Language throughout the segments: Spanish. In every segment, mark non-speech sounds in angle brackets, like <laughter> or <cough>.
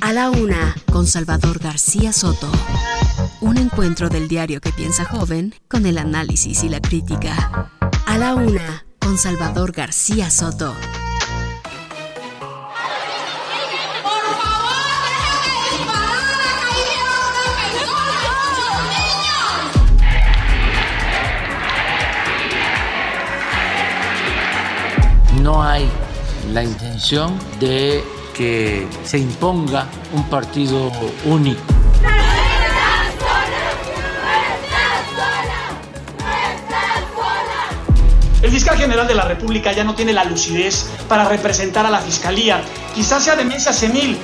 a la una, con Salvador García Soto. Un encuentro del diario que piensa joven con el análisis y la crítica. A la una, con Salvador García Soto. no hay la intención de que se imponga un partido único. El fiscal general de la República ya no tiene la lucidez para representar a la fiscalía. Quizás sea demencia senil.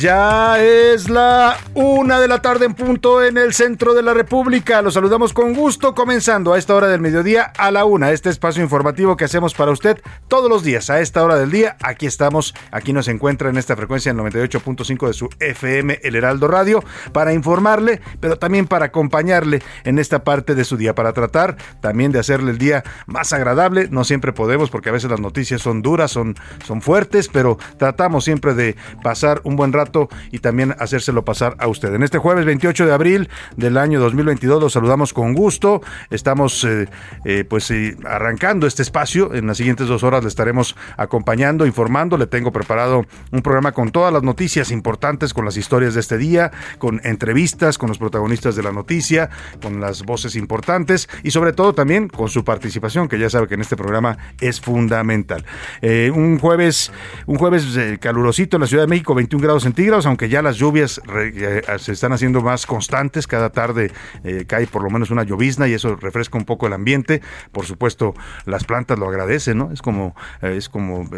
Ya es la una de la tarde en punto en el centro de la República. Los saludamos con gusto, comenzando a esta hora del mediodía a la una. Este espacio informativo que hacemos para usted todos los días a esta hora del día. Aquí estamos, aquí nos encuentra en esta frecuencia en 98.5 de su FM, El Heraldo Radio, para informarle, pero también para acompañarle en esta parte de su día, para tratar también de hacerle el día más agradable. No siempre podemos, porque a veces las noticias son duras, son, son fuertes, pero tratamos siempre de pasar un buen rato y también hacérselo pasar a usted. En este jueves 28 de abril del año 2022 los saludamos con gusto. Estamos eh, eh, pues eh, arrancando este espacio. En las siguientes dos horas le estaremos acompañando, informando. Le tengo preparado un programa con todas las noticias importantes, con las historias de este día, con entrevistas con los protagonistas de la noticia, con las voces importantes y sobre todo también con su participación, que ya sabe que en este programa es fundamental. un jueves, un jueves calurosito en la Ciudad de México, 21 grados centígrados aunque ya las lluvias eh, se están haciendo más constantes. Cada tarde eh, cae por lo menos una llovizna y eso refresca un poco el ambiente. Por supuesto, las plantas lo agradecen, ¿no? Es como, eh, es como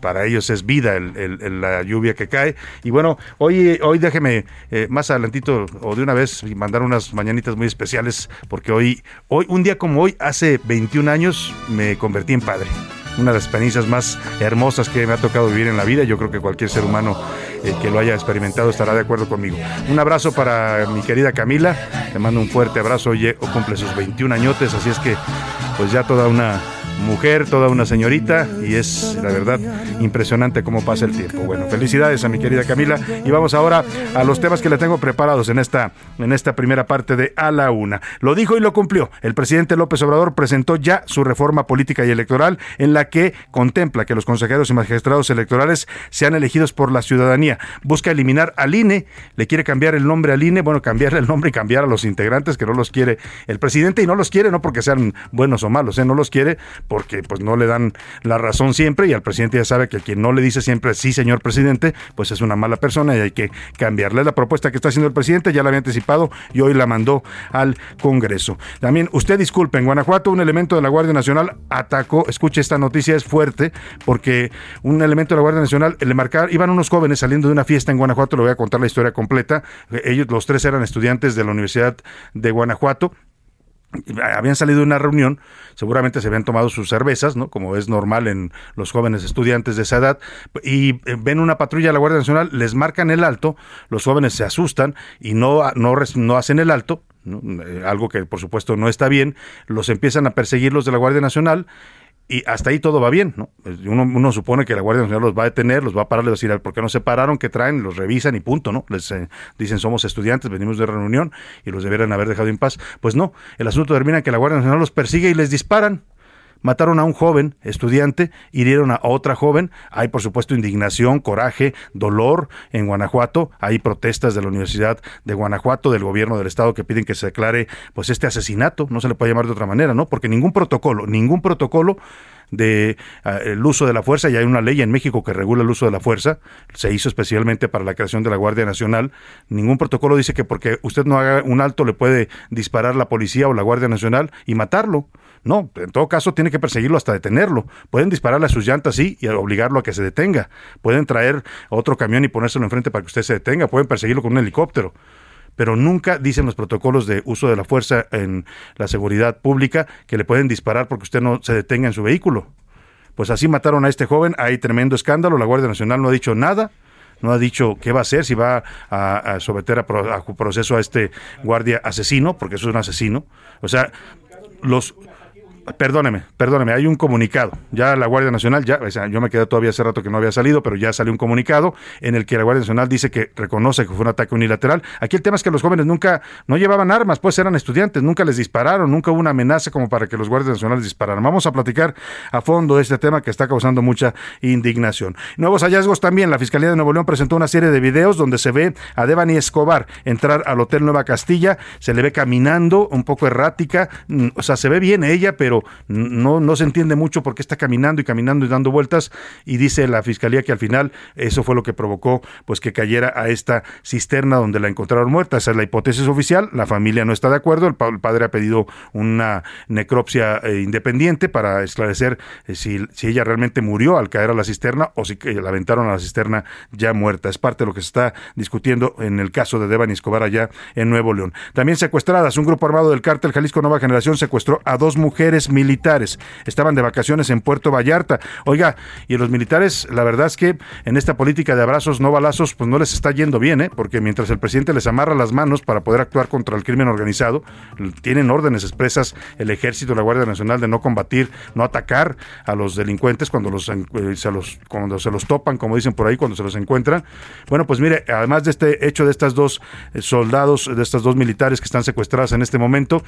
para ellos es vida la lluvia que cae. Y bueno, hoy, hoy déjeme más adelantito o de una vez mandar unas mañanitas muy especiales porque hoy, hoy, un día como hoy, hace 21 años, me convertí en padre una de las experiencias más hermosas que me ha tocado vivir en la vida. Yo creo que cualquier ser humano eh, que lo haya experimentado estará de acuerdo conmigo. Un abrazo para mi querida Camila. Le mando un fuerte abrazo. Oye, cumple sus 21 añotes, así es que pues ya toda una mujer, toda una señorita, y es la verdad impresionante cómo pasa el tiempo. Bueno, felicidades a mi querida Camila, y vamos ahora a los temas que le tengo preparados en esta, en esta primera parte de A la Una. Lo dijo y lo cumplió. El presidente López Obrador presentó ya su reforma política y electoral en la que contempla que los consejeros y magistrados electorales sean elegidos por la ciudadanía. Busca eliminar al INE, le quiere cambiar el nombre al INE, bueno, cambiarle el nombre y cambiar a los integrantes que no los quiere el presidente y no los quiere no porque sean buenos o malos, ¿eh? no los quiere porque pues no le dan la razón siempre y al presidente ya sabe que quien no le dice siempre sí, señor presidente, pues es una mala persona y hay que cambiarle la propuesta que está haciendo el presidente, ya la había anticipado y hoy la mandó al Congreso. También, usted disculpe, en Guanajuato un elemento de la Guardia Nacional atacó, escuche esta noticia, es fuerte, porque un elemento de la Guardia Nacional le marcaron, iban unos jóvenes saliendo de una fiesta en Guanajuato, le voy a contar la historia completa, ellos los tres eran estudiantes de la Universidad de Guanajuato, habían salido de una reunión, seguramente se habían tomado sus cervezas, ¿no? Como es normal en los jóvenes estudiantes de esa edad, y eh, ven una patrulla de la Guardia Nacional, les marcan el alto, los jóvenes se asustan y no, no, no hacen el alto, eh, algo que por supuesto no está bien, los empiezan a perseguir los de la Guardia Nacional y hasta ahí todo va bien, ¿no? Pues, uno, uno, supone que la Guardia Nacional los va a detener, los va a parar, les va a decir, ¿por qué no se pararon? ¿Qué traen? Los revisan y punto, ¿no? Les eh, dicen, somos estudiantes, venimos de reunión y los debieran haber dejado en paz. Pues no, el asunto termina que la Guardia Nacional los persigue y les disparan mataron a un joven estudiante, hirieron a otra joven. Hay, por supuesto, indignación, coraje, dolor en Guanajuato. Hay protestas de la Universidad de Guanajuato, del gobierno del estado, que piden que se declare pues este asesinato. No se le puede llamar de otra manera, ¿no? Porque ningún protocolo, ningún protocolo de ah, el uso de la fuerza y hay una ley en México que regula el uso de la fuerza, se hizo especialmente para la creación de la Guardia Nacional. Ningún protocolo dice que porque usted no haga un alto le puede disparar la policía o la Guardia Nacional y matarlo. No, en todo caso tiene que perseguirlo hasta detenerlo. Pueden dispararle a sus llantas, sí, y obligarlo a que se detenga. Pueden traer otro camión y ponérselo enfrente para que usted se detenga. Pueden perseguirlo con un helicóptero pero nunca dicen los protocolos de uso de la fuerza en la seguridad pública que le pueden disparar porque usted no se detenga en su vehículo. Pues así mataron a este joven, hay tremendo escándalo, la Guardia Nacional no ha dicho nada, no ha dicho qué va a hacer, si va a, someter a, a, proceso a este guardia asesino, porque eso es un asesino. O sea, los Perdóneme, perdóneme, hay un comunicado. Ya la Guardia Nacional, ya, yo me quedé todavía hace rato que no había salido, pero ya salió un comunicado en el que la Guardia Nacional dice que reconoce que fue un ataque unilateral. Aquí el tema es que los jóvenes nunca, no llevaban armas, pues eran estudiantes, nunca les dispararon, nunca hubo una amenaza como para que los guardias nacionales dispararan. Vamos a platicar a fondo de este tema que está causando mucha indignación. Nuevos hallazgos también. La Fiscalía de Nuevo León presentó una serie de videos donde se ve a Devani Escobar entrar al Hotel Nueva Castilla, se le ve caminando, un poco errática, mm, o sea, se ve bien ella, pero pero no, no se entiende mucho por qué está caminando y caminando y dando vueltas y dice la fiscalía que al final eso fue lo que provocó pues que cayera a esta cisterna donde la encontraron muerta. Esa es la hipótesis oficial, la familia no está de acuerdo, el, padre ha pedido una necropsia eh, independiente para esclarecer eh, si, si, ella realmente murió al caer a la cisterna o si la aventaron a la cisterna ya muerta. Es parte de lo que se está discutiendo en el caso de Devani Escobar allá en Nuevo León. También secuestradas, un grupo armado del cártel Jalisco Nueva Generación secuestró a dos mujeres militares. Estaban de vacaciones en Puerto Vallarta. Oiga, y los militares, la verdad es que en esta política de abrazos, no balazos, pues no les está yendo bien, ¿eh? porque mientras el presidente les amarra las manos para poder actuar contra el crimen organizado, tienen órdenes expresas el ejército, la Guardia Nacional de no combatir, no atacar a los delincuentes cuando los, eh, se los, cuando se los topan, como dicen por ahí, cuando se los encuentran. Bueno, pues mire, además de este hecho de estas dos eh, soldados, de estas dos militares que están secuestradas en este momento,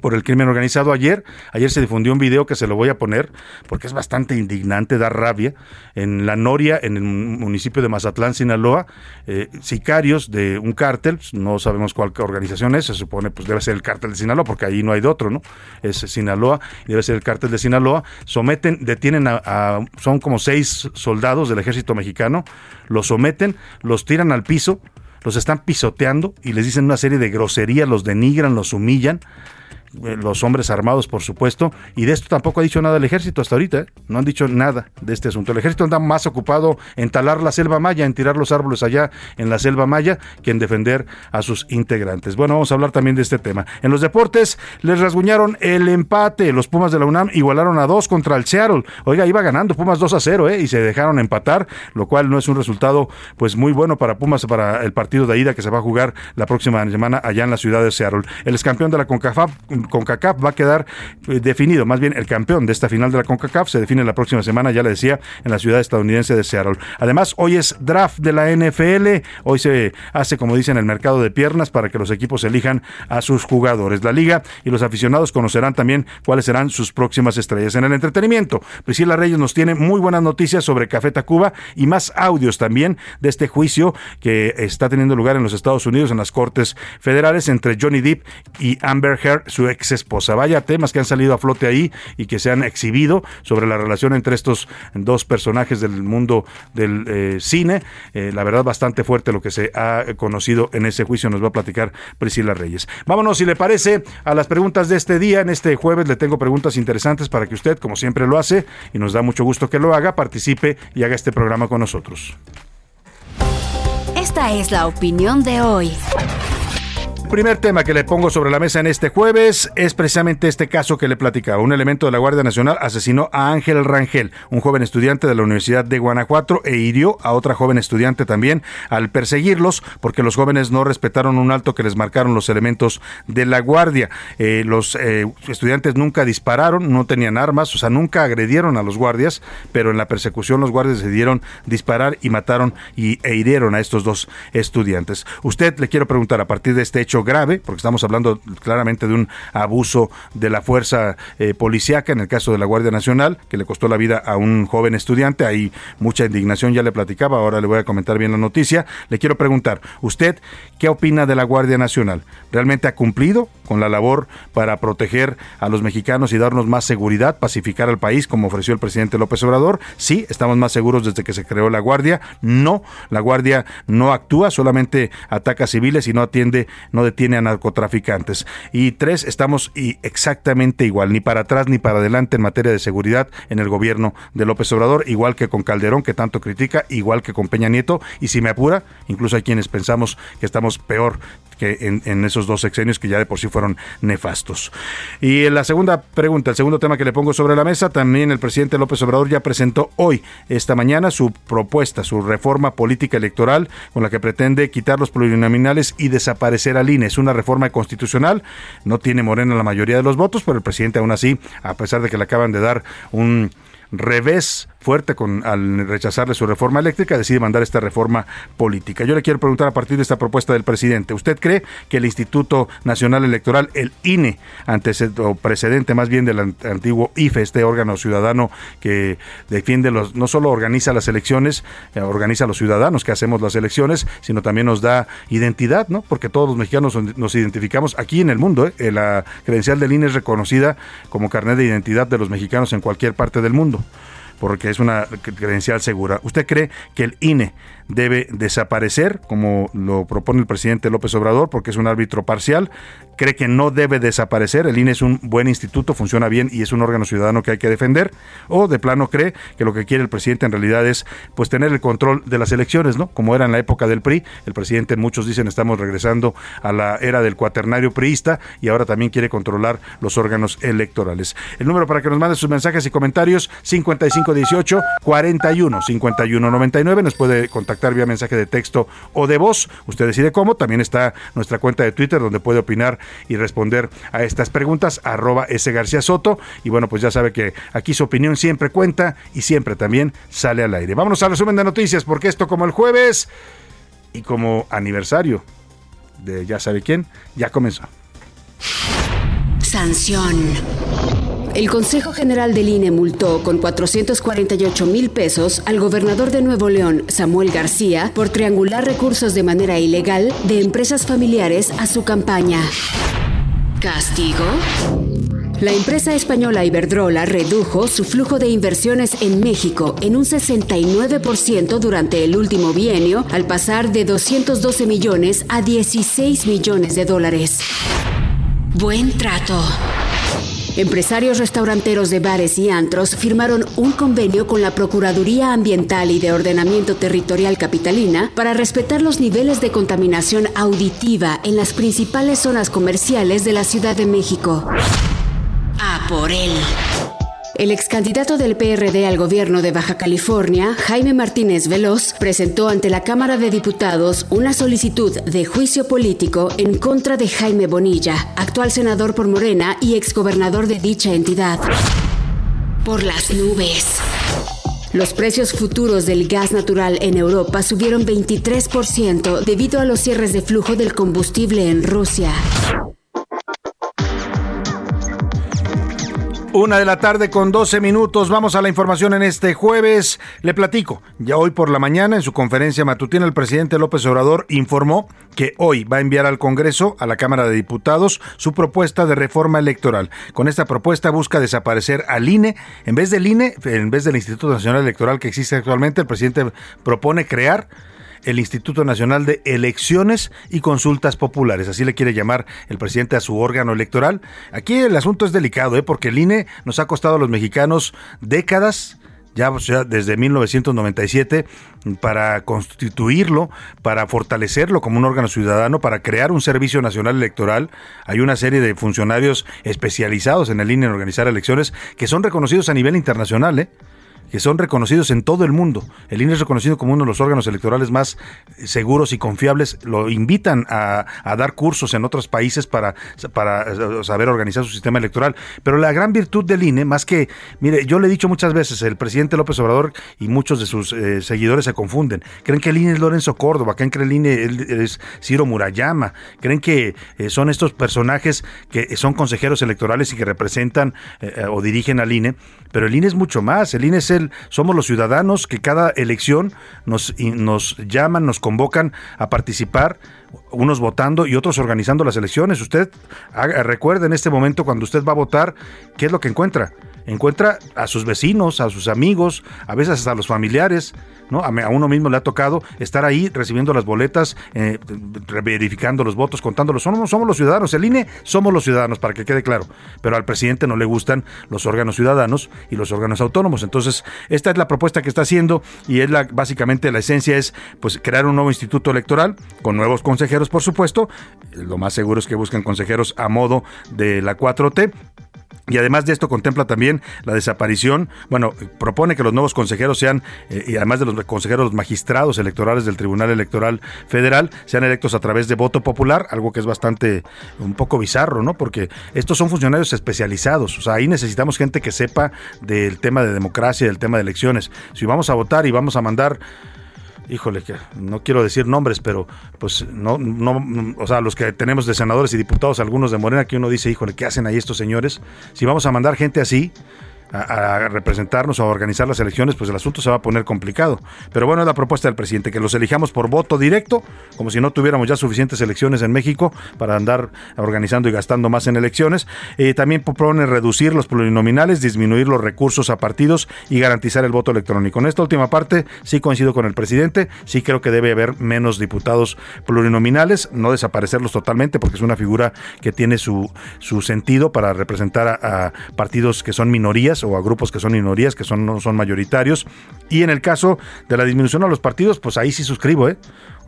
por el crimen organizado. Ayer, ayer se difundió un video que se lo voy a poner porque es bastante indignante, da rabia. En La Noria, en el municipio de Mazatlán, Sinaloa, eh, sicarios de un cártel, no sabemos cuál organización es, se supone pues debe ser el cártel de Sinaloa porque ahí no hay de otro, ¿no? Es Sinaloa, debe ser el cártel de Sinaloa. Someten, detienen a son como seis soldados del ejército mexicano, los someten, los tiran al piso, los están pisoteando y les dicen una serie de groserías, los denigran, los humillan los hombres armados, por supuesto, y de esto tampoco ha dicho nada el ejército hasta ahorita, ¿eh? no han dicho nada de este asunto. El ejército anda más ocupado en talar la selva maya, en tirar los árboles allá en la selva maya, que en defender a sus integrantes. Bueno, vamos a hablar también de este tema. En los deportes, les rasguñaron el empate. Los Pumas de la UNAM igualaron a dos contra el Seattle. Oiga, iba ganando Pumas 2 a 0, ¿eh? y se dejaron empatar, lo cual no es un resultado pues muy bueno para Pumas para el partido de ida que se va a jugar la próxima semana allá en la ciudad de Seattle. El ex campeón de la CONCACAF CONCACAF va a quedar eh, definido, más bien el campeón de esta final de la CONCACAF se define la próxima semana, ya le decía, en la ciudad estadounidense de Seattle. Además, hoy es draft de la NFL, hoy se hace, como dicen, el mercado de piernas para que los equipos elijan a sus jugadores. La liga y los aficionados conocerán también cuáles serán sus próximas estrellas. En el entretenimiento, Priscila Reyes nos tiene muy buenas noticias sobre Café Tacuba y más audios también de este juicio que está teniendo lugar en los Estados Unidos en las Cortes Federales entre Johnny Depp y Amber Heard, su ex esposa. Vaya temas que han salido a flote ahí y que se han exhibido sobre la relación entre estos dos personajes del mundo del eh, cine. Eh, la verdad, bastante fuerte lo que se ha conocido en ese juicio. Nos va a platicar Priscila Reyes. Vámonos, si le parece, a las preguntas de este día. En este jueves le tengo preguntas interesantes para que usted, como siempre lo hace, y nos da mucho gusto que lo haga, participe y haga este programa con nosotros. Esta es la opinión de hoy primer tema que le pongo sobre la mesa en este jueves es precisamente este caso que le platicaba. Un elemento de la Guardia Nacional asesinó a Ángel Rangel, un joven estudiante de la Universidad de Guanajuato, e hirió a otra joven estudiante también al perseguirlos porque los jóvenes no respetaron un alto que les marcaron los elementos de la Guardia. Eh, los eh, estudiantes nunca dispararon, no tenían armas, o sea, nunca agredieron a los guardias, pero en la persecución los guardias decidieron disparar y mataron y, e hirieron a estos dos estudiantes. Usted le quiero preguntar a partir de este hecho grave, porque estamos hablando claramente de un abuso de la fuerza eh, policíaca en el caso de la Guardia Nacional, que le costó la vida a un joven estudiante. Hay mucha indignación, ya le platicaba, ahora le voy a comentar bien la noticia. Le quiero preguntar, ¿usted qué opina de la Guardia Nacional? ¿Realmente ha cumplido con la labor para proteger a los mexicanos y darnos más seguridad, pacificar al país, como ofreció el presidente López Obrador. Sí, estamos más seguros desde que se creó la Guardia. No, la Guardia no actúa, solamente ataca a civiles y no atiende, no detiene a narcotraficantes. Y tres, estamos exactamente igual, ni para atrás ni para adelante en materia de seguridad en el gobierno de López Obrador, igual que con Calderón, que tanto critica, igual que con Peña Nieto. Y si me apura, incluso hay quienes pensamos que estamos peor que en, esos dos sexenios que ya de por sí fueron nefastos. Y en la segunda pregunta, el segundo tema que le pongo sobre la mesa, también el presidente López Obrador ya presentó hoy, esta mañana, su propuesta, su reforma política electoral con la que pretende quitar los plurinominales y desaparecer al INE. Es una reforma constitucional, no tiene Morena la mayoría de los votos, pero el presidente aún así, a pesar de que le acaban de dar un revés fuerte con al rechazarle su reforma eléctrica, decide mandar esta reforma política. Yo le quiero preguntar a partir de esta propuesta del presidente, ¿usted cree que el Instituto Nacional Electoral, el INE, antecedente o precedente más bien del antiguo IFE, este órgano ciudadano que defiende los, no solo organiza las elecciones, eh, organiza a los ciudadanos que hacemos las elecciones, sino también nos da identidad, ¿no? Porque todos los mexicanos nos identificamos aquí en el mundo, ¿eh? la credencial del INE es reconocida como carnet de identidad de los mexicanos en cualquier parte del mundo porque es una credencial segura. ¿Usted cree que el INE debe desaparecer, como lo propone el presidente López Obrador, porque es un árbitro parcial. Cree que no debe desaparecer. El INE es un buen instituto, funciona bien y es un órgano ciudadano que hay que defender. O de plano cree que lo que quiere el presidente en realidad es pues tener el control de las elecciones, ¿no? Como era en la época del PRI. El presidente, muchos dicen, estamos regresando a la era del cuaternario priista y ahora también quiere controlar los órganos electorales. El número para que nos mande sus mensajes y comentarios 5518 41 51 99 nos puede contactar vía mensaje de texto o de voz. Usted decide cómo. También está nuestra cuenta de Twitter donde puede opinar y responder a estas preguntas, arroba S. García Soto. Y bueno, pues ya sabe que aquí su opinión siempre cuenta y siempre también sale al aire. Vámonos al resumen de noticias, porque esto como el jueves y como aniversario de ya sabe quién, ya comenzó. Sanción. El Consejo General del INE multó con 448 mil pesos al gobernador de Nuevo León, Samuel García, por triangular recursos de manera ilegal de empresas familiares a su campaña. ¿Castigo? La empresa española Iberdrola redujo su flujo de inversiones en México en un 69% durante el último bienio, al pasar de 212 millones a 16 millones de dólares. Buen trato. Empresarios restauranteros de bares y antros firmaron un convenio con la Procuraduría Ambiental y de Ordenamiento Territorial Capitalina para respetar los niveles de contaminación auditiva en las principales zonas comerciales de la Ciudad de México. A por él. El ex candidato del PRD al gobierno de Baja California, Jaime Martínez Veloz, presentó ante la Cámara de Diputados una solicitud de juicio político en contra de Jaime Bonilla, actual senador por Morena y exgobernador de dicha entidad. Por las nubes. Los precios futuros del gas natural en Europa subieron 23% debido a los cierres de flujo del combustible en Rusia. Una de la tarde con 12 minutos. Vamos a la información en este jueves. Le platico. Ya hoy por la mañana, en su conferencia matutina, el presidente López Obrador informó que hoy va a enviar al Congreso, a la Cámara de Diputados, su propuesta de reforma electoral. Con esta propuesta busca desaparecer al INE. En vez del INE, en vez del Instituto Nacional Electoral que existe actualmente, el presidente propone crear el Instituto Nacional de Elecciones y Consultas Populares. Así le quiere llamar el presidente a su órgano electoral. Aquí el asunto es delicado, ¿eh? porque el INE nos ha costado a los mexicanos décadas ya, desde 1997 para constituirlo, para fortalecerlo como un órgano ciudadano, para crear un servicio nacional electoral. Hay una serie de funcionarios especializados en el INE en organizar elecciones que son reconocidos a nivel internacional. ¿eh? Que son reconocidos en todo el mundo. El INE es reconocido como uno de los órganos electorales más seguros y confiables. Lo invitan a, dar cursos en otros países para, para eh, saber organizar su sistema electoral. Pero la gran virtud del INE, más que, mire, yo le he dicho muchas veces, el presidente López Obrador y muchos de sus eh, seguidores se confunden. Creen que el INE es Lorenzo Córdoba, creen que el INE es Ciro Murayama, creen que eh, son estos personajes que son consejeros electorales y que representan o dirigen al INE. Pero el INE es mucho más. El INE es el, somos los ciudadanos que cada elección nos, nos llaman, nos convocan a participar unos votando y otros organizando las elecciones. Usted recuerde en este momento cuando usted va a votar, ¿qué es lo que encuentra? Encuentra a sus vecinos, a sus amigos, a veces hasta a los familiares, ¿no? A, uno mismo le ha tocado estar ahí recibiendo las boletas, eh, verificando los votos, contándolos. Somos, somos los ciudadanos, el INE somos los ciudadanos, para que quede claro. Pero al presidente no le gustan los órganos ciudadanos y los órganos autónomos. Entonces, esta es la propuesta que está haciendo y es la, básicamente la esencia es pues crear un nuevo instituto electoral con nuevos consejeros, por supuesto. Lo más seguro es que busquen consejeros a modo de la 4T y además de esto contempla también la desaparición, bueno, propone que los nuevos consejeros sean, eh, y además de los consejeros magistrados electorales del Tribunal Electoral Federal, sean electos a través de voto popular, algo que es bastante un poco bizarro, ¿no? Porque estos son funcionarios especializados, o sea, ahí necesitamos gente que sepa del tema de democracia, del tema de elecciones. Si vamos a votar y vamos a mandar híjole, que no quiero decir nombres, pero pues no, no, o sea, los que tenemos de senadores y diputados, algunos de Morena, que uno dice, híjole, ¿qué hacen ahí estos señores? Si vamos a mandar gente así, a, representarnos o a organizar las elecciones, pues el asunto se va a poner complicado. Pero bueno, es la propuesta del presidente, que los elijamos por voto directo, como si no tuviéramos ya suficientes elecciones en México para andar organizando y gastando más en elecciones. Eh, también propone reducir los plurinominales, disminuir los recursos a partidos y garantizar el voto electrónico. En esta última parte sí coincido con el presidente, sí creo que debe haber menos diputados plurinominales, no desaparecerlos totalmente, porque es una figura que tiene su, su sentido para representar a partidos que son minorías o a grupos que son minorías, que son, no son mayoritarios. Y en el caso de la disminución a los partidos, pues ahí sí suscribo, ¿eh?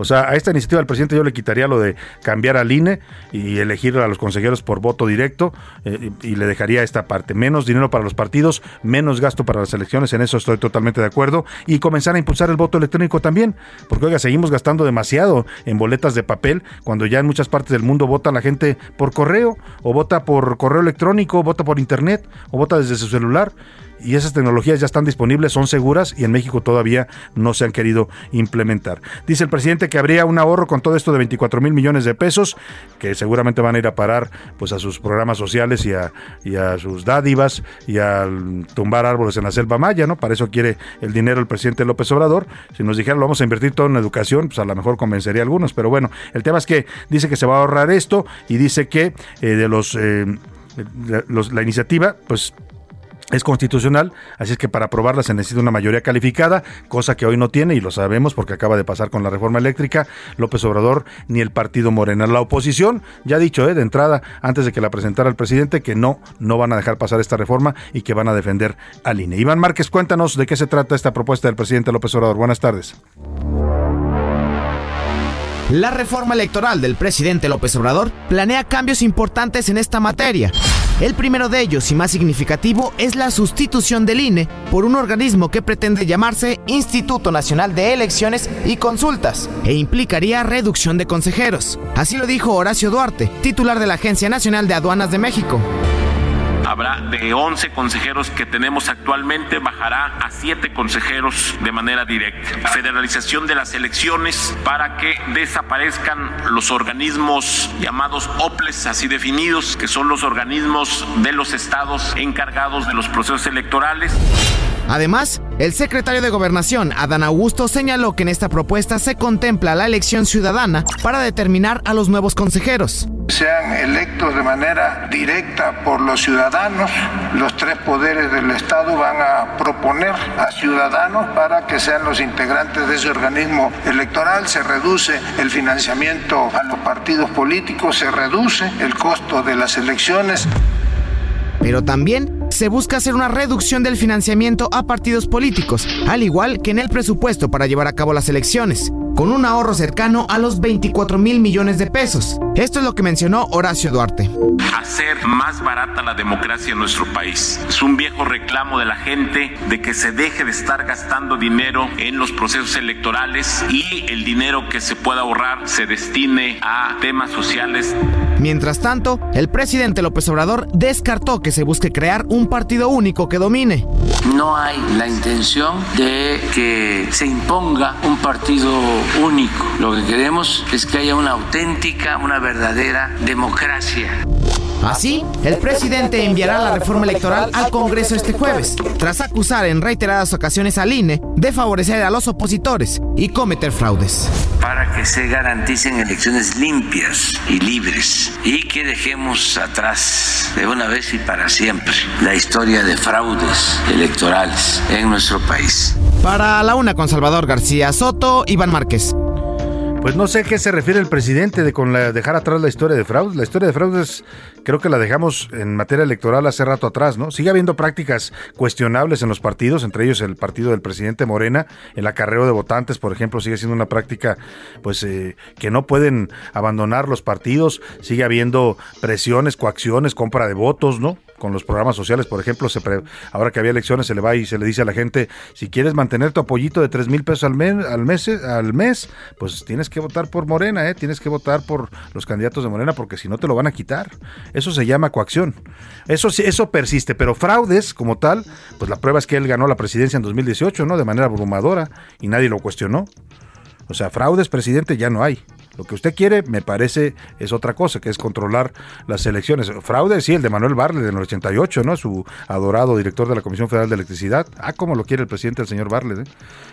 O sea, a esta iniciativa del presidente yo le quitaría lo de cambiar al INE y elegir a los consejeros por voto directo eh, y, le dejaría esta parte. Menos dinero para los partidos, menos gasto para las elecciones, en eso estoy totalmente de acuerdo. Y comenzar a impulsar el voto electrónico también, porque oiga, seguimos gastando demasiado en boletas de papel cuando ya en muchas partes del mundo vota la gente por correo o vota por correo electrónico, vota por internet o vota desde su celular y esas tecnologías ya están disponibles, son seguras y en México todavía no se han querido implementar. Dice el presidente que habría un ahorro con todo esto de 24 mil millones de pesos, que seguramente van a ir a parar pues a sus programas sociales y a, y a sus dádivas y a tumbar árboles en la selva maya, ¿no? Para eso quiere el dinero el presidente López Obrador. Si nos dijera lo vamos a invertir todo en educación, pues a lo mejor convencería a algunos, pero bueno, el tema es que dice que se va a ahorrar esto y dice que eh, de los... Eh, la iniciativa, pues es constitucional, así es que para aprobarla se necesita una mayoría calificada, cosa que hoy no tiene y lo sabemos porque acaba de pasar con la reforma eléctrica. López Obrador ni el partido Morena. La oposición ya ha dicho eh, de entrada, antes de que la presentara el presidente, que no, no van a dejar pasar esta reforma y que van a defender al INE. Iván Márquez, cuéntanos de qué se trata esta propuesta del presidente López Obrador. Buenas tardes. La reforma electoral del presidente López Obrador planea cambios importantes en esta materia. El primero de ellos y más significativo es la sustitución del INE por un organismo que pretende llamarse Instituto Nacional de Elecciones y Consultas e implicaría reducción de consejeros. Así lo dijo Horacio Duarte, titular de la Agencia Nacional de Aduanas de México habrá de 11 consejeros que tenemos actualmente, bajará a 7 consejeros de manera directa. Federalización de las elecciones para que desaparezcan los organismos llamados OPLES, así definidos, que son los organismos de los estados encargados de los procesos electorales. Además, el secretario de Gobernación, Adán Augusto, señaló que en esta propuesta se contempla la elección ciudadana para determinar a los nuevos consejeros. Sean electos de manera directa por los ciudadanos, los tres poderes del Estado van a proponer a ciudadanos para que sean los integrantes de ese organismo electoral, se reduce el financiamiento a los partidos políticos, se reduce el costo de las elecciones. Pero también se busca hacer una reducción del financiamiento a partidos políticos, al igual que en el presupuesto para llevar a cabo las elecciones, con un ahorro cercano a los 24 mil millones de pesos. Esto es lo que mencionó Horacio Duarte. Hacer más barata la democracia en nuestro país. Es un viejo reclamo de la gente de que se deje de estar gastando dinero en los procesos electorales y el dinero que se pueda ahorrar se destine a temas sociales. Mientras tanto, el presidente López Obrador descartó que se busque crear un partido único que domine. No hay la intención de que se imponga un partido único. Lo que queremos es que haya una auténtica, una verdadera democracia. Así, el presidente enviará la reforma electoral al Congreso este jueves, tras acusar en reiteradas ocasiones al INE de favorecer a los opositores y cometer fraudes. Para que se garanticen elecciones limpias y libres y que dejemos atrás de una vez y para siempre la historia de fraudes electorales en nuestro país. Para la una con Salvador García Soto, Iván Márquez. Pues no sé a qué se refiere el presidente de con la, dejar atrás la historia de fraudes. La historia de fraudes creo que la dejamos en materia electoral hace rato atrás, ¿no? Sigue habiendo prácticas cuestionables en los partidos, entre ellos el partido del presidente Morena, el acarreo de votantes, por ejemplo, sigue siendo una práctica pues eh, que no pueden abandonar los partidos. Sigue habiendo presiones, coacciones, compra de votos, ¿no? Con los programas sociales, por ejemplo, se ahora que había elecciones se le va y se le dice a la gente, si quieres mantener tu apoyito de tres mil pesos al mes, al mes, al mes, pues tienes que votar por Morena, ¿eh? tienes que votar por los candidatos de Morena, porque si no te lo van a quitar. Eso se llama coacción. Eso eso persiste, pero fraudes como tal, pues la prueba es que él ganó la presidencia en 2018, ¿no? De manera abrumadora y nadie lo cuestionó. O sea, fraudes, presidente, ya no hay. Lo que usted quiere, me parece, es otra cosa, que es controlar las elecciones. Fraude, sí, el de Manuel Barlet del 88, ¿no? Su adorado director de la Comisión Federal de Electricidad. Ah, como lo quiere el presidente, el señor Barlet. ¿eh?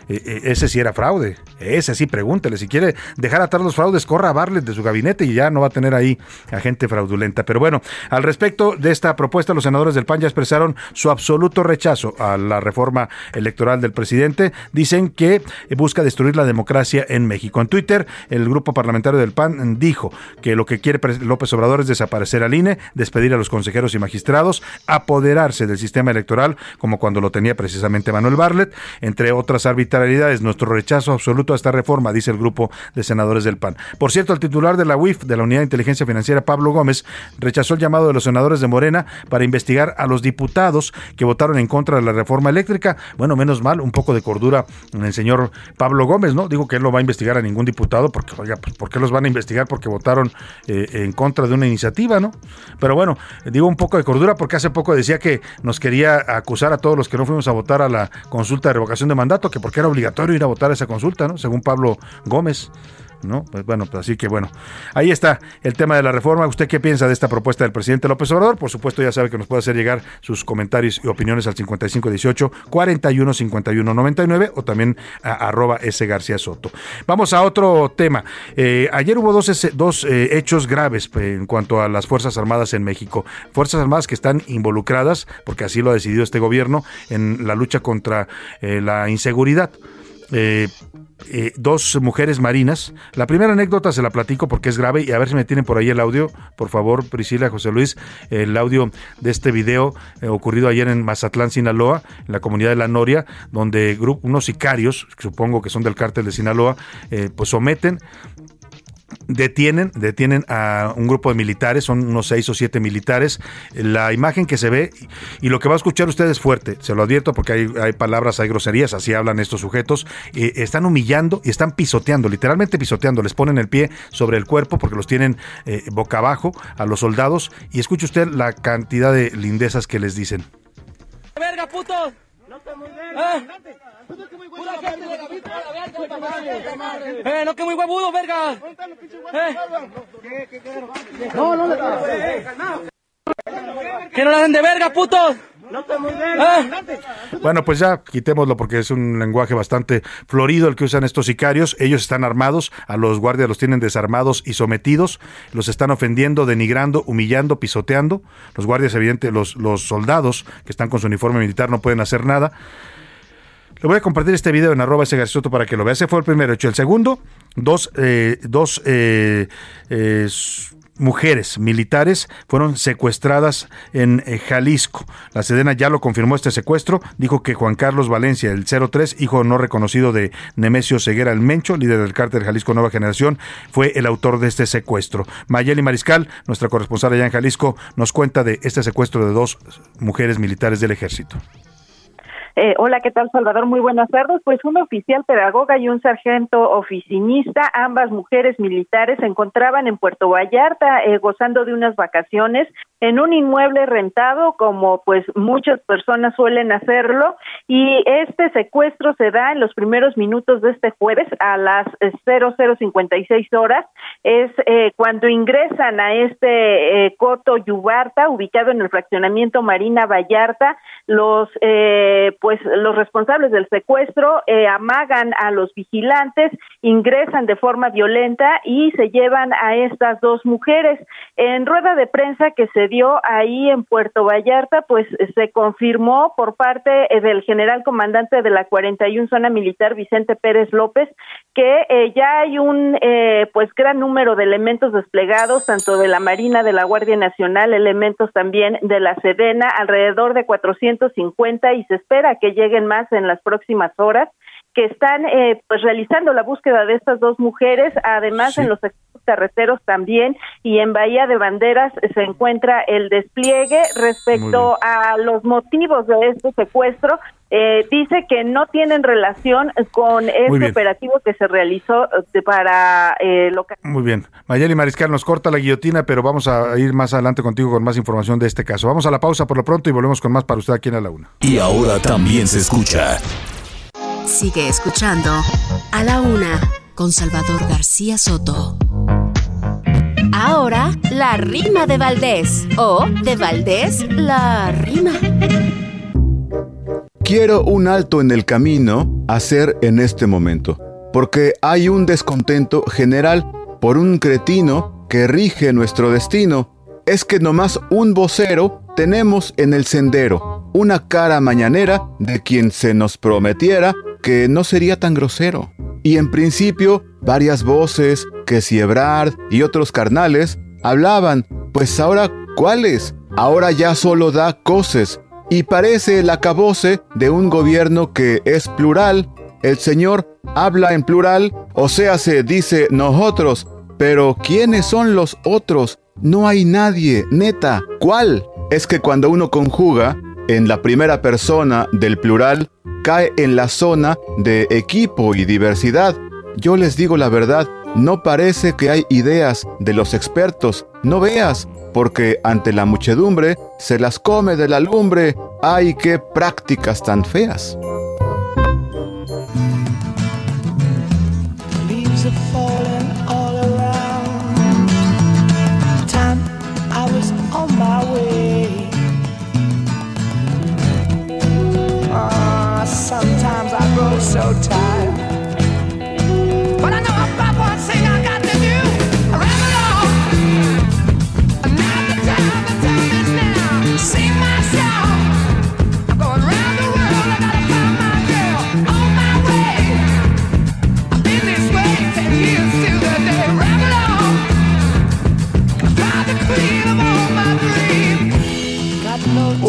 Eh, eh, ese sí era fraude. Ese sí, pregúntele. Si quiere dejar atrás los fraudes, corra a Barlet de su gabinete y ya no va a tener ahí a gente fraudulenta. Pero bueno, al respecto de esta propuesta, los senadores del PAN ya expresaron su absoluto rechazo a la reforma electoral del presidente. Dicen que busca destruir la democracia en México. En Twitter, el grupo parlamentario del PAN dijo que lo que quiere López Obrador es desaparecer al INE, despedir a los consejeros y magistrados, apoderarse del sistema electoral como cuando lo tenía precisamente Manuel Barlet, entre otras arbitrariedades. Nuestro rechazo absoluto a esta reforma, dice el grupo de senadores del PAN. Por cierto, el titular de la UIF, de la Unidad de Inteligencia Financiera, Pablo Gómez, rechazó el llamado de los senadores de Morena para investigar a los diputados que votaron en contra de la reforma eléctrica. Bueno, menos mal, un poco de cordura en el señor Pablo Gómez, ¿no? Digo que él no va a investigar a ningún diputado porque, oiga, pues, ¿por qué los van a investigar? Porque votaron eh, en contra de una iniciativa, ¿no? Pero bueno, digo un poco de cordura porque hace poco decía que nos quería acusar a todos los que no fuimos a votar a la consulta de revocación de mandato, que porque era obligatorio ir a votar a esa consulta, ¿no? Según Pablo Gómez. ¿No? Pues bueno, pues así que bueno, ahí está el tema de la reforma. ¿Usted qué piensa de esta propuesta del presidente López Obrador? Por supuesto, ya sabe que nos puede hacer llegar sus comentarios y opiniones al 5518 41 51 99 o también a arroba S García Soto. Vamos a otro tema. Eh, ayer hubo dos, dos eh, hechos graves eh, en cuanto a las Fuerzas Armadas en México. Fuerzas Armadas que están involucradas, porque así lo ha decidido este gobierno, en la lucha contra la inseguridad. Eh, dos mujeres marinas. La primera anécdota se la platico porque es grave y a ver si me tienen por ahí el audio, por favor, Priscila, José Luis, el audio de este video eh, ocurrido ayer en Mazatlán, Sinaloa, en la comunidad de La Noria, donde unos sicarios, supongo que son del cártel de Sinaloa, pues someten detienen, detienen a un grupo de militares, son unos seis o siete militares. La imagen que se ve y lo que va a escuchar usted es fuerte, se lo advierto porque hay, palabras, hay groserías, así hablan estos sujetos. Eh, están humillando y están pisoteando, literalmente pisoteando, les ponen el pie sobre el cuerpo porque los tienen eh, boca abajo a los soldados y escuche usted la cantidad de lindezas que les dicen. ¡Verga, puto! ¡No te ¡Eh, no que muy guabudo, verga! Eh. No, no le ¡Que no la hacen de verga, putos! Eh. Bueno, pues ya quitémoslo porque es un lenguaje bastante florido el que usan estos sicarios. Ellos están armados, a los guardias los tienen desarmados y sometidos, los están ofendiendo, denigrando, humillando, pisoteando. Los guardias, evidente, los, los soldados que están con su uniforme militar no pueden hacer nada. Le voy a compartir este video en arroba ese Soto para que lo vea. Ese fue el primero hecho. El segundo, dos, eh, dos eh, eh, mujeres militares fueron secuestradas en Jalisco. La Sedena ya lo confirmó este secuestro. Dijo que Juan Carlos Valencia, el 03, hijo no reconocido de Nemesio Ceguera el Mencho, líder del cártel Jalisco Nueva Generación, fue el autor de este secuestro. Mayeli Mariscal, nuestra corresponsal allá en Jalisco, nos cuenta de este secuestro de dos mujeres militares del ejército. Eh, hola, ¿qué tal, Salvador? Muy buenas tardes. Pues un oficial pedagoga y un sargento oficinista, ambas mujeres militares, se encontraban en Puerto Vallarta eh, gozando de unas vacaciones en un inmueble rentado, como pues muchas personas suelen hacerlo, y este secuestro se da en los primeros minutos de este jueves a las 0056 horas. Es eh, cuando ingresan a este eh, Coto Yubarta, ubicado en el fraccionamiento Marina Vallarta, los eh, pues los responsables del secuestro eh, amagan a los vigilantes, ingresan de forma violenta y se llevan a estas dos mujeres. En rueda de prensa que se dio ahí en Puerto Vallarta, pues se confirmó por parte del general comandante de la 41 zona militar Vicente Pérez López que eh, ya hay un pues gran número de elementos desplegados tanto de la Marina, de la Guardia Nacional, elementos también de la Sedena, alrededor de 400 150 y se espera que lleguen más en las próximas horas que están eh, pues realizando la búsqueda de estas dos mujeres, además en los carreteros también y en Bahía de Banderas se encuentra el despliegue respecto a los motivos de este secuestro. Eh, dice que no tienen relación con este operativo que se realizó eh, para eh, Muy bien. Mayeli Mariscal nos corta la guillotina, pero vamos a ir más adelante contigo con más información de este caso. Vamos a la pausa por lo pronto y volvemos con más para usted aquí en la una. Y ahora también se escucha. Sigue escuchando a la una con Salvador García Soto. Ahora, la rima de Valdés. O de Valdés, la rima. Quiero un alto en el camino hacer en este momento, porque hay un descontento general por un cretino que rige nuestro destino. Es que nomás un vocero tenemos en el sendero, una cara mañanera de quien se nos prometiera que no sería tan grosero. Y en principio, varias voces, que si Ebrard y otros carnales, hablaban, pues ahora, ¿cuáles? Ahora ya solo da coces, y parece el acabose de un gobierno que es plural. El Señor habla en plural, o sea, se dice nosotros, pero ¿quiénes son los otros? No hay nadie, neta. ¿Cuál? Es que cuando uno conjuga en la primera persona del plural, cae en la zona de equipo y diversidad. Yo les digo la verdad, no parece que hay ideas de los expertos. No veas, porque ante la muchedumbre se las come de la lumbre. ¡Ay, qué prácticas tan feas! So tired.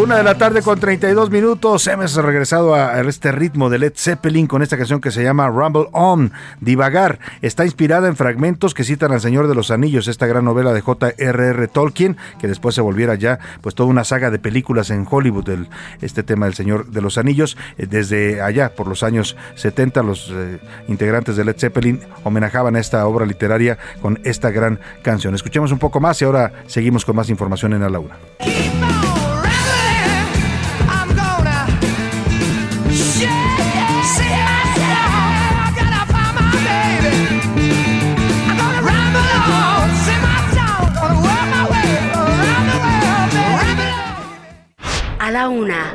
Una de la tarde con 32 minutos. Hemos regresado a este ritmo de Led Zeppelin con esta canción que se llama Rumble On, Divagar. Está inspirada en fragmentos que citan al Señor de los Anillos, esta gran novela de J.R.R. Tolkien, que después se volviera ya pues toda una saga de películas en Hollywood, el, este tema del Señor de los Anillos. Eh, desde allá, por los años 70, los eh, integrantes de Led Zeppelin homenajaban esta obra literaria con esta gran canción. Escuchemos un poco más y ahora seguimos con más información en A la Una.